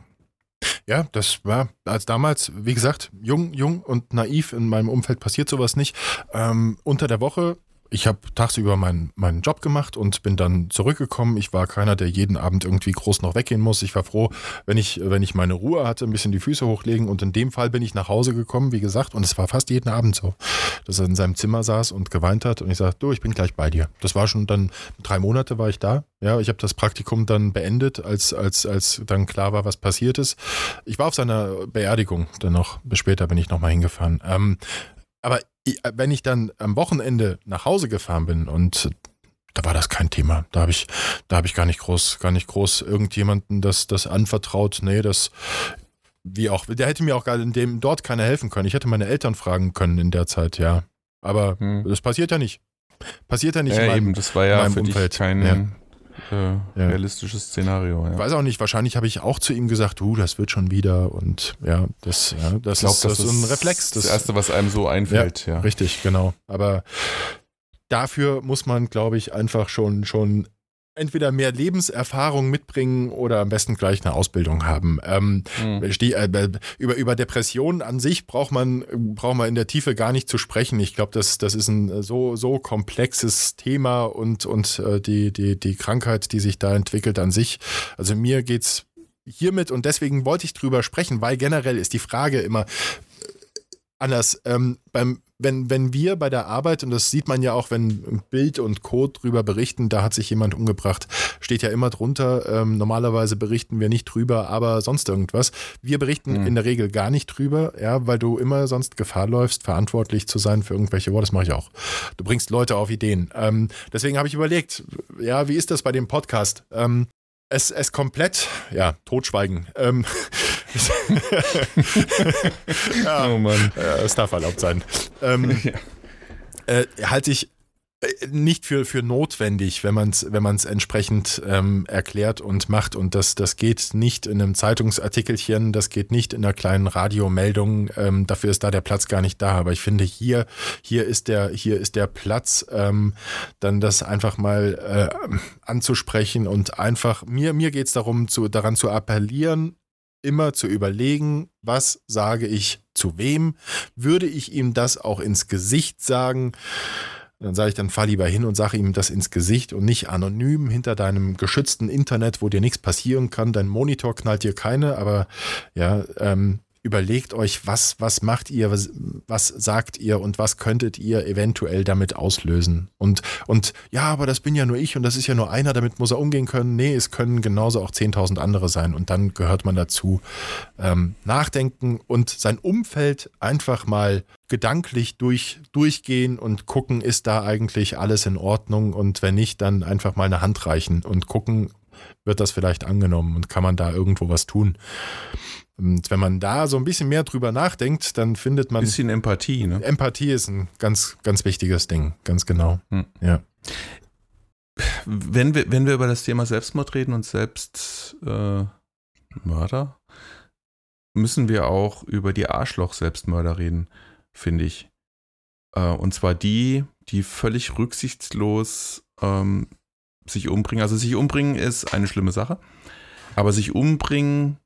Ja, das war als damals, wie gesagt, jung, jung und naiv. In meinem Umfeld passiert sowas nicht. Ähm, unter der Woche, ich habe tagsüber meinen, meinen Job gemacht und bin dann zurückgekommen. Ich war keiner, der jeden Abend irgendwie groß noch weggehen muss. Ich war froh, wenn ich, wenn ich meine Ruhe hatte, ein bisschen die Füße hochlegen. Und in dem Fall bin ich nach Hause gekommen, wie gesagt, und es war fast jeden Abend so, dass er in seinem Zimmer saß und geweint hat. Und ich sagte, du, ich bin gleich bei dir. Das war schon dann, drei Monate war ich da. Ja, ich habe das Praktikum dann beendet, als, als, als dann klar war, was passiert ist. Ich war auf seiner Beerdigung dann noch, bis später bin ich nochmal hingefahren. Ähm, aber wenn ich dann am Wochenende nach Hause gefahren bin und da war das kein Thema. Da habe ich, da habe ich gar nicht groß, gar nicht groß irgendjemanden das, das anvertraut. Nee, das, wie auch, der hätte mir auch gar in dem dort keiner helfen können. Ich hätte meine Eltern fragen können in der Zeit, ja. Aber Hm. das passiert ja nicht. Passiert ja nicht in ja, meinem, eben, das war in ja für Umfeld. dich kein, Ja. Äh, realistisches Szenario. Ich Ja. weiß auch nicht, wahrscheinlich habe ich auch zu ihm gesagt, du, das wird schon wieder und ja, das, ja, das, Ich glaube, ist, das ist so ein Reflex. das Erste, was einem so einfällt. Ja, Richtig, genau. Aber dafür muss man, glaube ich, einfach schon, schon entweder mehr Lebenserfahrung mitbringen oder am besten gleich eine Ausbildung haben. Ähm, Hm. Steh- äh, über, über Depressionen an sich braucht man, braucht man in der Tiefe gar nicht zu sprechen. Ich glaube, das, das ist ein so, so komplexes Thema und, und äh, die, die, die Krankheit, die sich da entwickelt an sich. Also mir geht's hiermit und deswegen wollte ich drüber sprechen, weil generell ist die Frage immer äh, anders. Ähm, beim, wenn, wenn wir bei der Arbeit, und das sieht man ja auch, wenn Bild und Code drüber berichten, da hat sich jemand umgebracht, steht ja immer drunter, ähm, normalerweise berichten wir nicht drüber, aber sonst irgendwas. Wir berichten Mhm. in der Regel gar nicht drüber, ja, weil du immer sonst Gefahr läufst, verantwortlich zu sein für irgendwelche, oh, das mache ich auch. Du bringst Leute auf Ideen. Ähm, deswegen habe ich überlegt, ja, wie ist das bei dem Podcast? Ähm, es, es komplett, ja, totschweigen. Ähm, ja, Oh Mann. es darf erlaubt sein. Ähm, Ja. äh, halte ich äh, nicht für, für notwendig, wenn man es wenn man's entsprechend ähm, erklärt und macht. Und das, das geht nicht in einem Zeitungsartikelchen, das geht nicht in einer kleinen Radiomeldung. Ähm, dafür ist da der Platz gar nicht da. Aber ich finde, hier, hier, ist, der, hier ist der Platz, ähm, dann das einfach mal äh, anzusprechen und einfach, mir, mir geht es darum, zu, daran zu appellieren, immer zu überlegen, was sage ich zu wem? Würde ich ihm das auch ins Gesicht sagen? Dann sage ich, dann fahr lieber hin und sage ihm das ins Gesicht und nicht anonym hinter deinem geschützten Internet, wo dir nichts passieren kann. Dein Monitor knallt dir keine, aber ja, ähm, überlegt euch, was, was macht ihr, was, was sagt ihr und was könntet ihr eventuell damit auslösen. Und, und ja, aber das bin ja nur ich und das ist ja nur einer, damit muss er umgehen können. Nee, es können genauso auch 10.000 andere sein und dann gehört man dazu. Ähm, nachdenken und sein Umfeld einfach mal gedanklich durch, durchgehen und gucken, ist da eigentlich alles in Ordnung und wenn nicht, dann einfach mal eine Hand reichen und gucken, wird das vielleicht angenommen und kann man da irgendwo was tun. Und wenn man da so ein bisschen mehr drüber nachdenkt, dann findet man, Bisschen Empathie, ne? Empathie ist ein ganz, ganz wichtiges Ding, ganz genau. Hm. Ja. Wenn wir, wenn wir über das Thema Selbstmord reden und Selbstmörder, äh, müssen wir auch über die Arschloch-Selbstmörder reden, finde ich. Äh, und zwar die, die völlig rücksichtslos ähm, sich umbringen. Also sich umbringen ist eine schlimme Sache, aber sich umbringen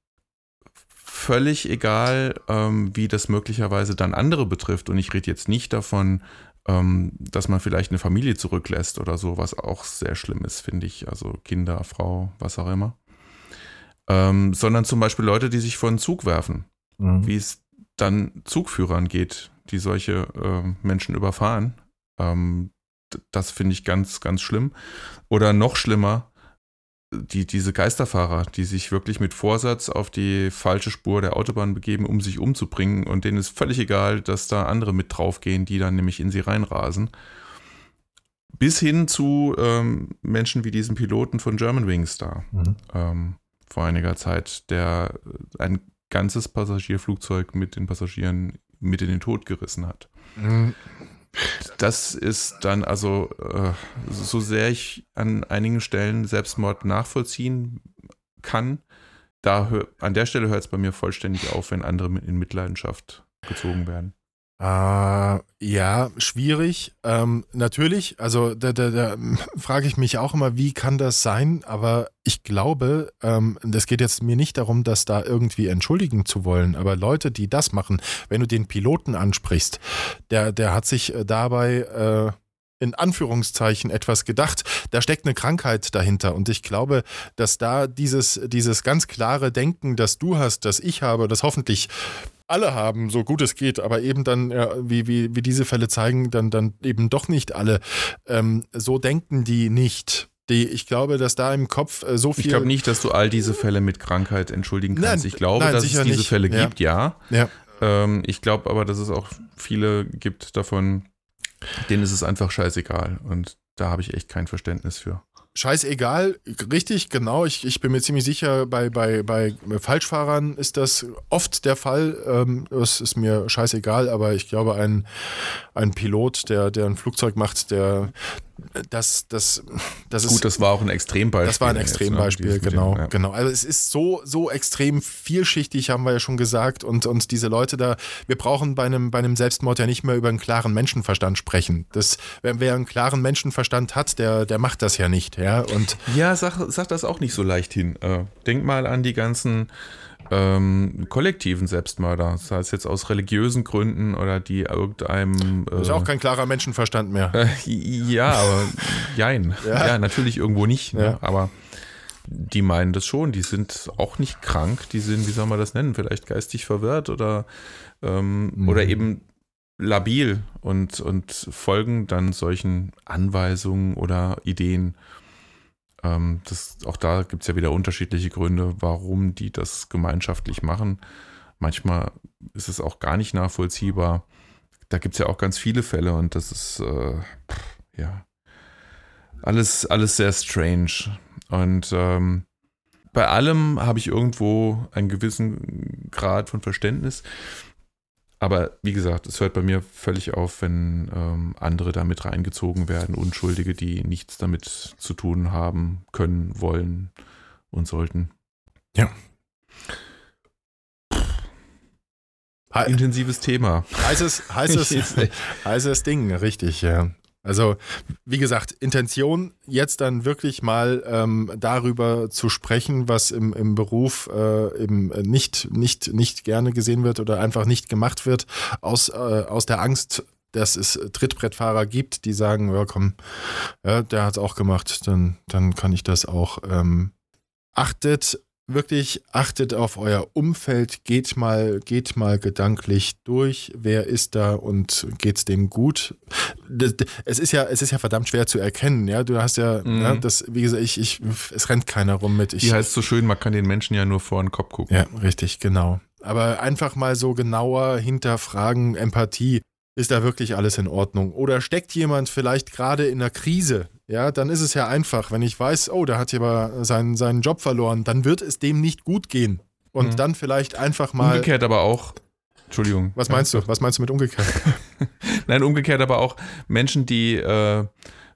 völlig egal, ähm, wie das möglicherweise dann andere betrifft. Und ich rede jetzt nicht davon, ähm, dass man vielleicht eine Familie zurücklässt oder so, was auch sehr schlimm ist, finde ich. Also Kinder, Frau, was auch immer. Ähm, sondern zum Beispiel Leute, die sich vor einen Zug werfen, Mhm. wie es dann Zugführern geht, die solche äh, Menschen überfahren. Ähm, das finde ich ganz, ganz schlimm. Oder noch schlimmer, die, diese Geisterfahrer, die sich wirklich mit Vorsatz auf die falsche Spur der Autobahn begeben, um sich umzubringen. Und denen ist völlig egal, dass da andere mit draufgehen, die dann nämlich in sie reinrasen. Bis hin zu ähm, Menschen wie diesem Piloten von Germanwings da Mhm. ähm, vor einiger Zeit, der ein ganzes Passagierflugzeug mit den Passagieren mit in den Tod gerissen hat. Mhm. Das ist dann also, äh, so sehr ich an einigen Stellen Selbstmord nachvollziehen kann, da hör, an der Stelle hört es bei mir vollständig auf, wenn andere in Mitleidenschaft gezogen werden. Äh, ja, schwierig. Ähm, natürlich, also da, da, da frage ich mich auch immer, wie kann das sein? Aber ich glaube, ähm, das geht jetzt mir nicht darum, das da irgendwie entschuldigen zu wollen. Aber Leute, die das machen, wenn du den Piloten ansprichst, der, der hat sich äh, dabei äh, in Anführungszeichen etwas gedacht. Da steckt eine Krankheit dahinter. Und ich glaube, dass da dieses, dieses ganz klare Denken, das du hast, das ich habe, das hoffentlich alle haben, so gut es geht, aber eben dann, ja, wie, wie, wie diese Fälle zeigen, dann, dann eben doch nicht alle. Ähm, so denken die nicht. Die, ich glaube, dass da im Kopf äh, so viel. Ich glaube nicht, dass du all diese Fälle mit Krankheit entschuldigen kannst. Nein, ich glaube, nein, dass es diese nicht. Fälle Ja. gibt, ja. Ja. Ähm, ich glaube aber, dass es auch viele gibt davon, denen ist es einfach scheißegal. Und da habe ich echt kein Verständnis für. Scheißegal, richtig, genau. Ich, ich bin mir ziemlich sicher, bei, bei, bei Falschfahrern ist das oft der Fall. Ähm, es ist mir scheißegal, aber ich glaube, ein, ein Pilot, der, der ein Flugzeug macht, der das, das, das ist Gut, das war auch ein Extrembeispiel. Das war ein jetzt, ne, Extrembeispiel, mit dem- genau, ja. genau. Also es ist so, so extrem vielschichtig, haben wir ja schon gesagt. Und, und diese Leute da, wir brauchen bei einem, bei einem Selbstmord ja nicht mehr über einen klaren Menschenverstand sprechen. Das, wer, wer einen klaren Menschenverstand hat, der, der macht das ja nicht, ja. Und Ja, sag, sag das auch nicht so leicht hin. Äh, denk mal an die ganzen ähm, kollektiven Selbstmörder, das heißt jetzt aus religiösen Gründen oder die irgendeinem. Äh, ist auch kein klarer Menschenverstand mehr. äh, ja, aber jein. Ja. Ja, natürlich irgendwo nicht. Ne? Ja. Aber die meinen das schon. Die sind auch nicht krank. Die sind, wie soll man das nennen? Vielleicht geistig verwirrt oder, ähm, Mhm. oder eben labil und, und folgen dann solchen Anweisungen oder Ideen. Ähm, das, auch da gibt es ja wieder unterschiedliche Gründe, warum die das gemeinschaftlich machen. Manchmal ist es auch gar nicht nachvollziehbar. Da gibt es ja auch ganz viele Fälle und das ist äh, ja alles, alles sehr strange. Und ähm, bei allem habe ich irgendwo einen gewissen Grad von Verständnis. Aber wie gesagt, es hört bei mir völlig auf, wenn ähm, andere damit reingezogen werden, Unschuldige, die nichts damit zu tun haben, können, wollen und sollten. He Intensives Thema. heißes, heißes, heißes Ding, richtig, ja. Also, wie gesagt, Intention, jetzt dann wirklich mal ähm, darüber zu sprechen, was im, im Beruf äh, eben nicht, nicht, nicht gerne gesehen wird oder einfach nicht gemacht wird, aus, äh, aus der Angst, dass es Trittbrettfahrer gibt, die sagen, ja komm, ja, der hat es auch gemacht, dann, dann kann ich das auch. Ähm, achtet wirklich, achtet auf euer Umfeld, geht mal, geht mal gedanklich durch, wer ist da und geht's dem gut. Es ist ja, es ist ja verdammt schwer zu erkennen, ja. Du hast ja, Mhm. ja das, wie gesagt, ich, ich, es rennt keiner rum mit. Ich, Die heißt so schön, man kann den Menschen ja nur vor den Kopf gucken. ja, richtig, genau. Aber einfach mal so genauer hinterfragen, Empathie, ist da wirklich alles in Ordnung? Oder steckt jemand vielleicht gerade in einer Krise? Ja, dann ist es ja einfach, wenn ich weiß, oh, der hat hier aber seinen, seinen Job verloren, dann wird es dem nicht gut gehen. Und Mhm. dann vielleicht einfach mal. Umgekehrt aber auch, Entschuldigung. Was meinst du? Was meinst du mit umgekehrt? Nein, umgekehrt aber auch Menschen, die äh,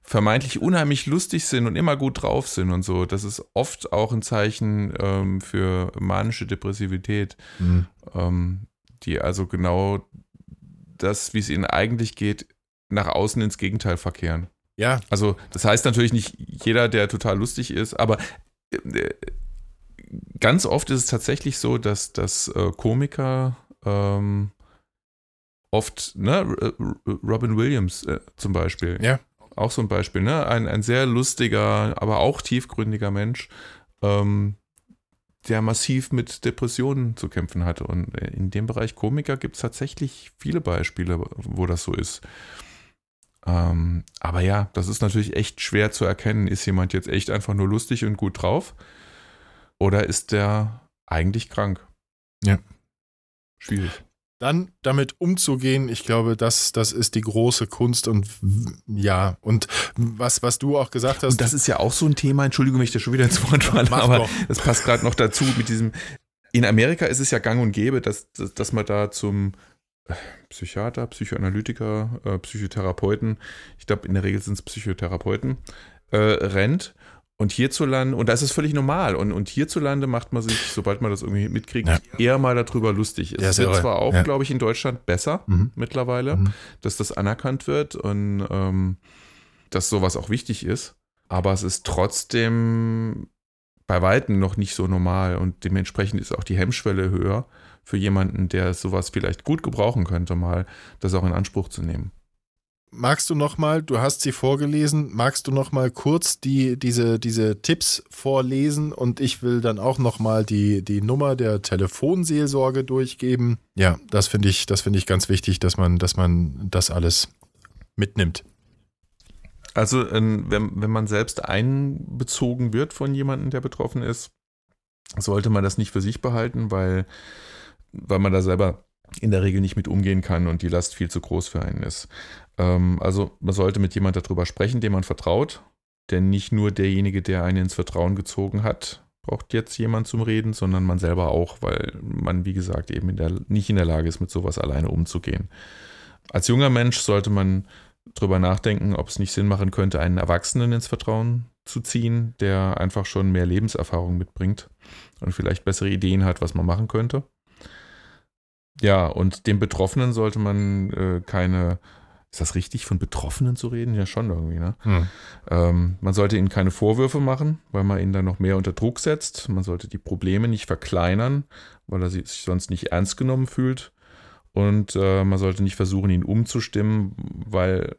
vermeintlich unheimlich lustig sind und immer gut drauf sind und so. Das ist oft auch ein Zeichen ähm, für manische Depressivität, Hm. ähm, die also genau das, wie es ihnen eigentlich geht, nach außen ins Gegenteil verkehren. Ja, Also das heißt natürlich nicht jeder, der total lustig ist, aber äh, ganz oft ist es tatsächlich so, dass, dass äh, Komiker ähm, oft, ne, Robin Williams äh, zum Beispiel, Ja. auch so ein Beispiel, ne, ein, ein sehr lustiger, aber auch tiefgründiger Mensch, ähm, der massiv mit Depressionen zu kämpfen hatte. Und in dem Bereich Komiker gibt es tatsächlich viele Beispiele, wo das so ist. Ähm, aber ja, das ist natürlich echt schwer zu erkennen. Ist jemand jetzt echt einfach nur lustig und gut drauf? Oder ist der eigentlich krank? Ja. Schwierig. dann damit umzugehen, ich glaube, das, das ist die große Kunst und ja, und was, was du auch gesagt hast, Und das ist ja auch so ein Thema, Entschuldigung, wenn ich da schon wieder ins Wort falle, aber doch. das passt gerade noch dazu mit diesem. In Amerika ist es ja gang und gäbe, dass, dass, dass man da zum Psychiater, Psychoanalytiker, äh, Psychotherapeuten, ich glaube in der Regel sind es Psychotherapeuten, äh, rennt. Und hierzulande, und da ist es völlig normal. Und, und hierzulande macht man sich, sobald man das irgendwie mitkriegt, Ja. eher mal darüber lustig. Ja, Es ist wird irre. zwar auch, Ja. glaube ich, in Deutschland besser Mhm. mittlerweile, Mhm. dass das anerkannt wird und ähm, dass sowas auch wichtig ist. Aber es ist trotzdem bei Weitem noch nicht so normal und dementsprechend ist auch die Hemmschwelle höher für jemanden, der sowas vielleicht gut gebrauchen könnte, mal das auch in Anspruch zu nehmen. Magst du noch mal, du hast sie vorgelesen, magst du noch mal kurz die, diese, diese Tipps vorlesen und ich will dann auch noch mal die, die Nummer der Telefonseelsorge durchgeben. Ja, das finde ich, das finde ich ganz wichtig, dass man, dass man das alles mitnimmt. Also, ähm, wenn, wenn man selbst einbezogen wird von jemandem, der betroffen ist, sollte man das nicht für sich behalten, weil, weil man da selber in der Regel nicht mit umgehen kann und die Last viel zu groß für einen ist. Ähm, also, man sollte mit jemandem darüber sprechen, dem man vertraut, denn nicht nur derjenige, der einen ins Vertrauen gezogen hat, braucht jetzt jemand zum Reden, sondern man selber auch, weil man, wie gesagt, eben in der, nicht in der Lage ist, mit sowas alleine umzugehen. Als junger Mensch sollte man drüber nachdenken, ob es nicht Sinn machen könnte, einen Erwachsenen ins Vertrauen zu ziehen, der einfach schon mehr Lebenserfahrung mitbringt und vielleicht bessere Ideen hat, was man machen könnte. Ja, und dem Betroffenen sollte man äh, keine, ist das richtig, von Betroffenen zu reden? Ja, schon irgendwie, ne? Hm. Ähm, man sollte ihnen keine Vorwürfe machen, weil man ihn dann noch mehr unter Druck setzt. Man sollte die Probleme nicht verkleinern, weil er sich sonst nicht ernst genommen fühlt. Und äh, man sollte nicht versuchen, ihn umzustimmen, weil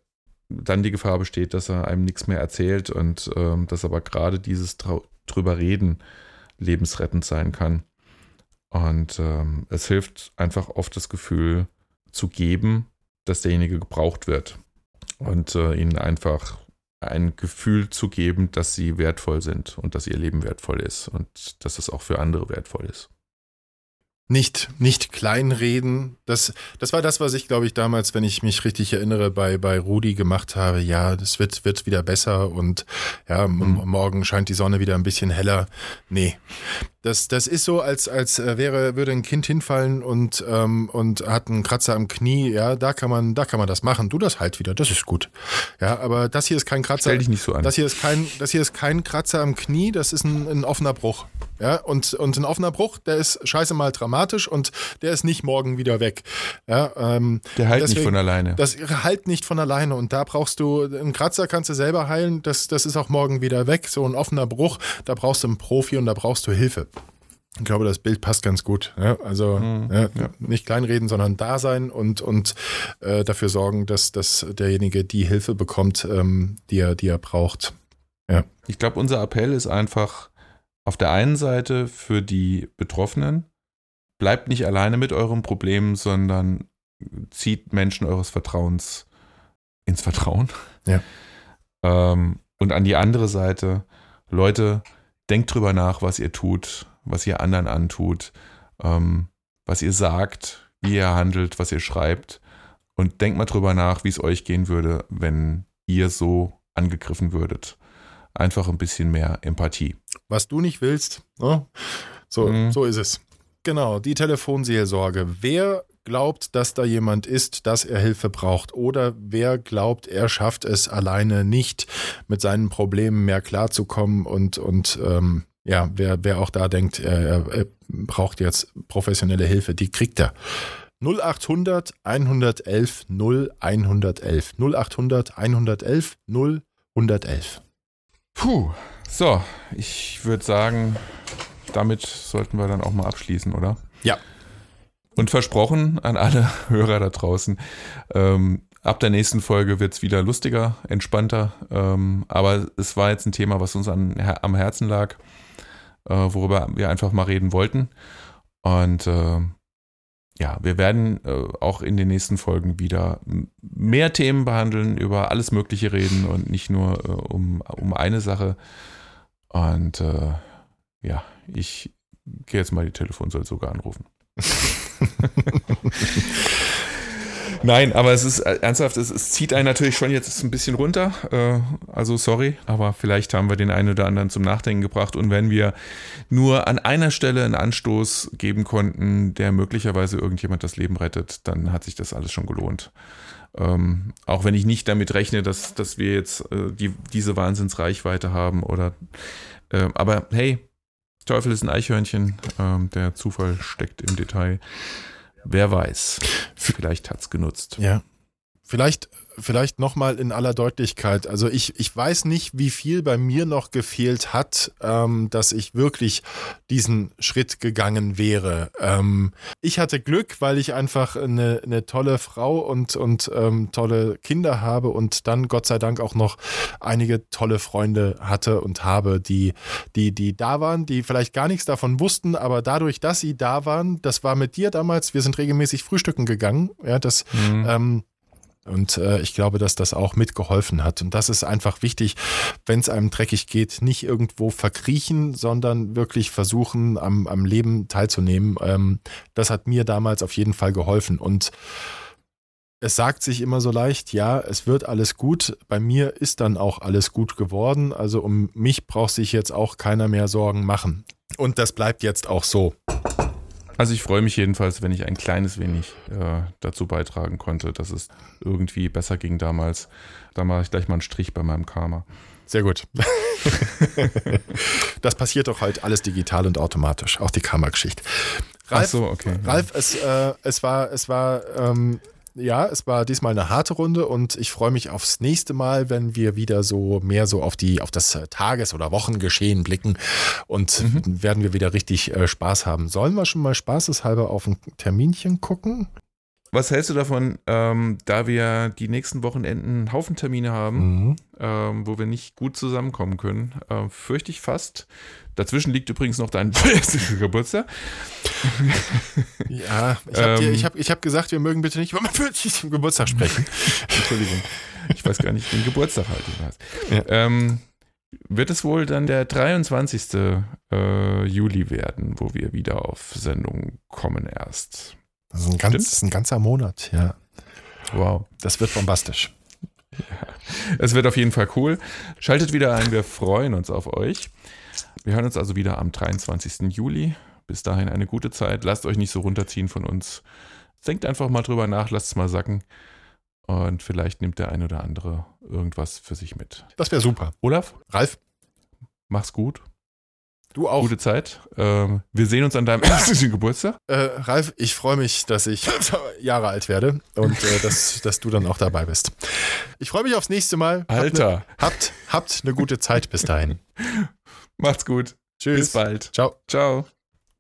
dann die Gefahr besteht, dass er einem nichts mehr erzählt und ähm, dass aber gerade dieses drüber reden lebensrettend sein kann. Und ähm, es hilft einfach oft das Gefühl zu geben, dass derjenige gebraucht wird und äh, ihnen einfach ein Gefühl zu geben, dass sie wertvoll sind und dass ihr Leben wertvoll ist und dass es auch für andere wertvoll ist. Nicht, nicht kleinreden. Das, das war das, was ich, glaube ich, damals, wenn ich mich richtig erinnere, bei, bei Rudi gemacht habe. Ja, das wird, wird wieder besser und ja, Mhm. morgen scheint die Sonne wieder ein bisschen heller. Nee. Das, das ist so, als, als äh, wäre, würde ein Kind hinfallen und, ähm, und hat einen Kratzer am Knie. Ja, da kann man, da kann man das machen. Du das halt wieder. Das ist gut. Ja, aber das hier ist kein Kratzer. Stell dich nicht so an. Das hier ist kein, das hier ist kein Kratzer am Knie, das ist ein, ein offener Bruch. Ja, und, und ein offener Bruch, der ist scheiße mal dramatisch und der ist nicht morgen wieder weg. Ja, ähm, Der halt nicht deswegen- von alleine. das halt nicht von alleine und da brauchst du, einen Kratzer kannst du selber heilen, das, das ist auch morgen wieder weg. So ein offener Bruch, da brauchst du einen Profi und da brauchst du Hilfe. Ich glaube, das Bild passt ganz gut. Ja, also Mhm, ja, ja. nicht kleinreden, sondern da sein und, und äh, dafür sorgen, dass, dass derjenige die Hilfe bekommt, ähm, die, er, die er braucht. Ich glaube, unser Appell ist einfach auf der einen Seite für die Betroffenen, bleibt nicht alleine mit eurem Problem, sondern zieht Menschen eures Vertrauens ins Vertrauen. Ja. Ähm, und an die andere Seite, Leute, denkt drüber nach, was ihr tut, was ihr anderen antut, ähm, was ihr sagt, wie ihr handelt, was ihr schreibt. Und denkt mal drüber nach, wie es euch gehen würde, wenn ihr so angegriffen würdet. Einfach ein bisschen mehr Empathie. Was du nicht willst, ne? so, Mhm. so ist es. Genau, die Telefonseelsorge. Wer glaubt, dass da jemand ist, dass er Hilfe braucht? Oder wer glaubt, er schafft es alleine nicht, mit seinen Problemen mehr klarzukommen? Und, und ähm, ja, wer, wer auch da denkt, er, er, er braucht jetzt professionelle Hilfe, die kriegt er. 0800 111 0111. 0800 111 0111. Puh. So, ich würde sagen, damit sollten wir dann auch mal abschließen, oder? Ja. Und versprochen an alle Hörer da draußen, ähm, ab der nächsten Folge wird es wieder lustiger, entspannter. Ähm, aber es war jetzt ein Thema, was uns an, am Herzen lag, äh, worüber wir einfach mal reden wollten. Und äh, ja, wir werden äh, auch in den nächsten Folgen wieder mehr Themen behandeln, über alles Mögliche reden und nicht nur äh, um, um eine Sache. Und äh, ja, ich gehe jetzt mal die Telefonsoll sogar anrufen. Nein, aber es ist äh, ernsthaft, es, es zieht einen natürlich schon jetzt ein bisschen runter. Äh, also sorry, aber vielleicht haben wir den einen oder anderen zum Nachdenken gebracht. Und wenn wir nur an einer Stelle einen Anstoß geben konnten, der möglicherweise irgendjemand das Leben rettet, dann hat sich das alles schon gelohnt. Ähm, auch wenn ich nicht damit rechne, dass, dass wir jetzt äh, die, diese Wahnsinnsreichweite haben oder äh, aber hey, Teufel ist ein Eichhörnchen, ähm, der Zufall steckt im Detail. Wer weiß, vielleicht hat's genutzt. Ja. Vielleicht, vielleicht nochmal in aller Deutlichkeit. Also ich, ich weiß nicht, wie viel bei mir noch gefehlt hat, ähm, dass ich wirklich diesen Schritt gegangen wäre. Ähm, ich hatte Glück, weil ich einfach eine, eine tolle Frau und, und ähm, tolle Kinder habe und dann Gott sei Dank auch noch einige tolle Freunde hatte und habe, die, die, die da waren, die vielleicht gar nichts davon wussten, aber dadurch, dass sie da waren, das war mit dir damals, wir sind regelmäßig frühstücken gegangen, ja, das Mhm. Und äh, ich glaube, dass das auch mitgeholfen hat. Und das ist einfach wichtig, wenn es einem dreckig geht, nicht irgendwo verkriechen, sondern wirklich versuchen, am, am Leben teilzunehmen. Ähm, das hat mir damals auf jeden Fall geholfen. Und es sagt sich immer so leicht, ja, es wird alles gut. Bei mir ist dann auch alles gut geworden. Also um mich braucht sich jetzt auch keiner mehr Sorgen machen. Und das bleibt jetzt auch so. Also ich freue mich jedenfalls, wenn ich ein kleines wenig äh, dazu beitragen konnte, dass es irgendwie besser ging damals. Da mache ich gleich mal einen Strich bei meinem Karma. Sehr gut. das passiert doch heute alles digital und automatisch, auch die Kammergeschichte. Ach so, okay. Ralf, es, äh, es war, es war, ähm, ja, es war diesmal eine harte Runde und ich freue mich aufs nächste Mal, wenn wir wieder so mehr so auf die, auf das äh, Tages- oder Wochengeschehen blicken und werden wir wieder richtig äh, Spaß haben. Sollen wir schon mal spaßeshalber auf ein Terminchen gucken? Was hältst du davon, ähm, da wir die nächsten Wochenenden einen Haufen Termine haben, Mhm. ähm, wo wir nicht gut zusammenkommen können? Äh, fürchte ich fast. Dazwischen liegt übrigens noch dein Geburtstag. Ja, ich habe Ähm. hab, hab gesagt, wir mögen bitte nicht über meinen 40. Geburtstag sprechen. Entschuldigung. Ich weiß gar nicht, den Geburtstag halt. Ja. Ähm, wird es wohl dann der 23. Äh, Juli werden, wo wir wieder auf Sendung kommen erst? Das ist ein, ganz, ein ganzer Monat, ja. Wow. Das wird bombastisch. Es wird auf jeden Fall cool. Schaltet wieder ein, wir freuen uns auf euch. Wir hören uns also wieder am 23. Juli. Bis dahin eine gute Zeit. Lasst euch nicht so runterziehen von uns. Denkt einfach mal drüber nach, lasst es mal sacken. Und vielleicht nimmt der ein oder andere irgendwas für sich mit. Das wäre super. Olaf, Ralf, mach's gut. Du auch. Gute Zeit. Ähm, wir sehen uns an deinem ersten Geburtstag. Äh, Ralf, ich freue mich, dass ich Jahre alt werde und äh, dass, dass du dann auch dabei bist. Ich freue mich aufs nächste Mal. Habt Alter, Ne, habt, habt eine gute Zeit bis dahin. macht's gut. Tschüss. Bis bald. Ciao. Ciao.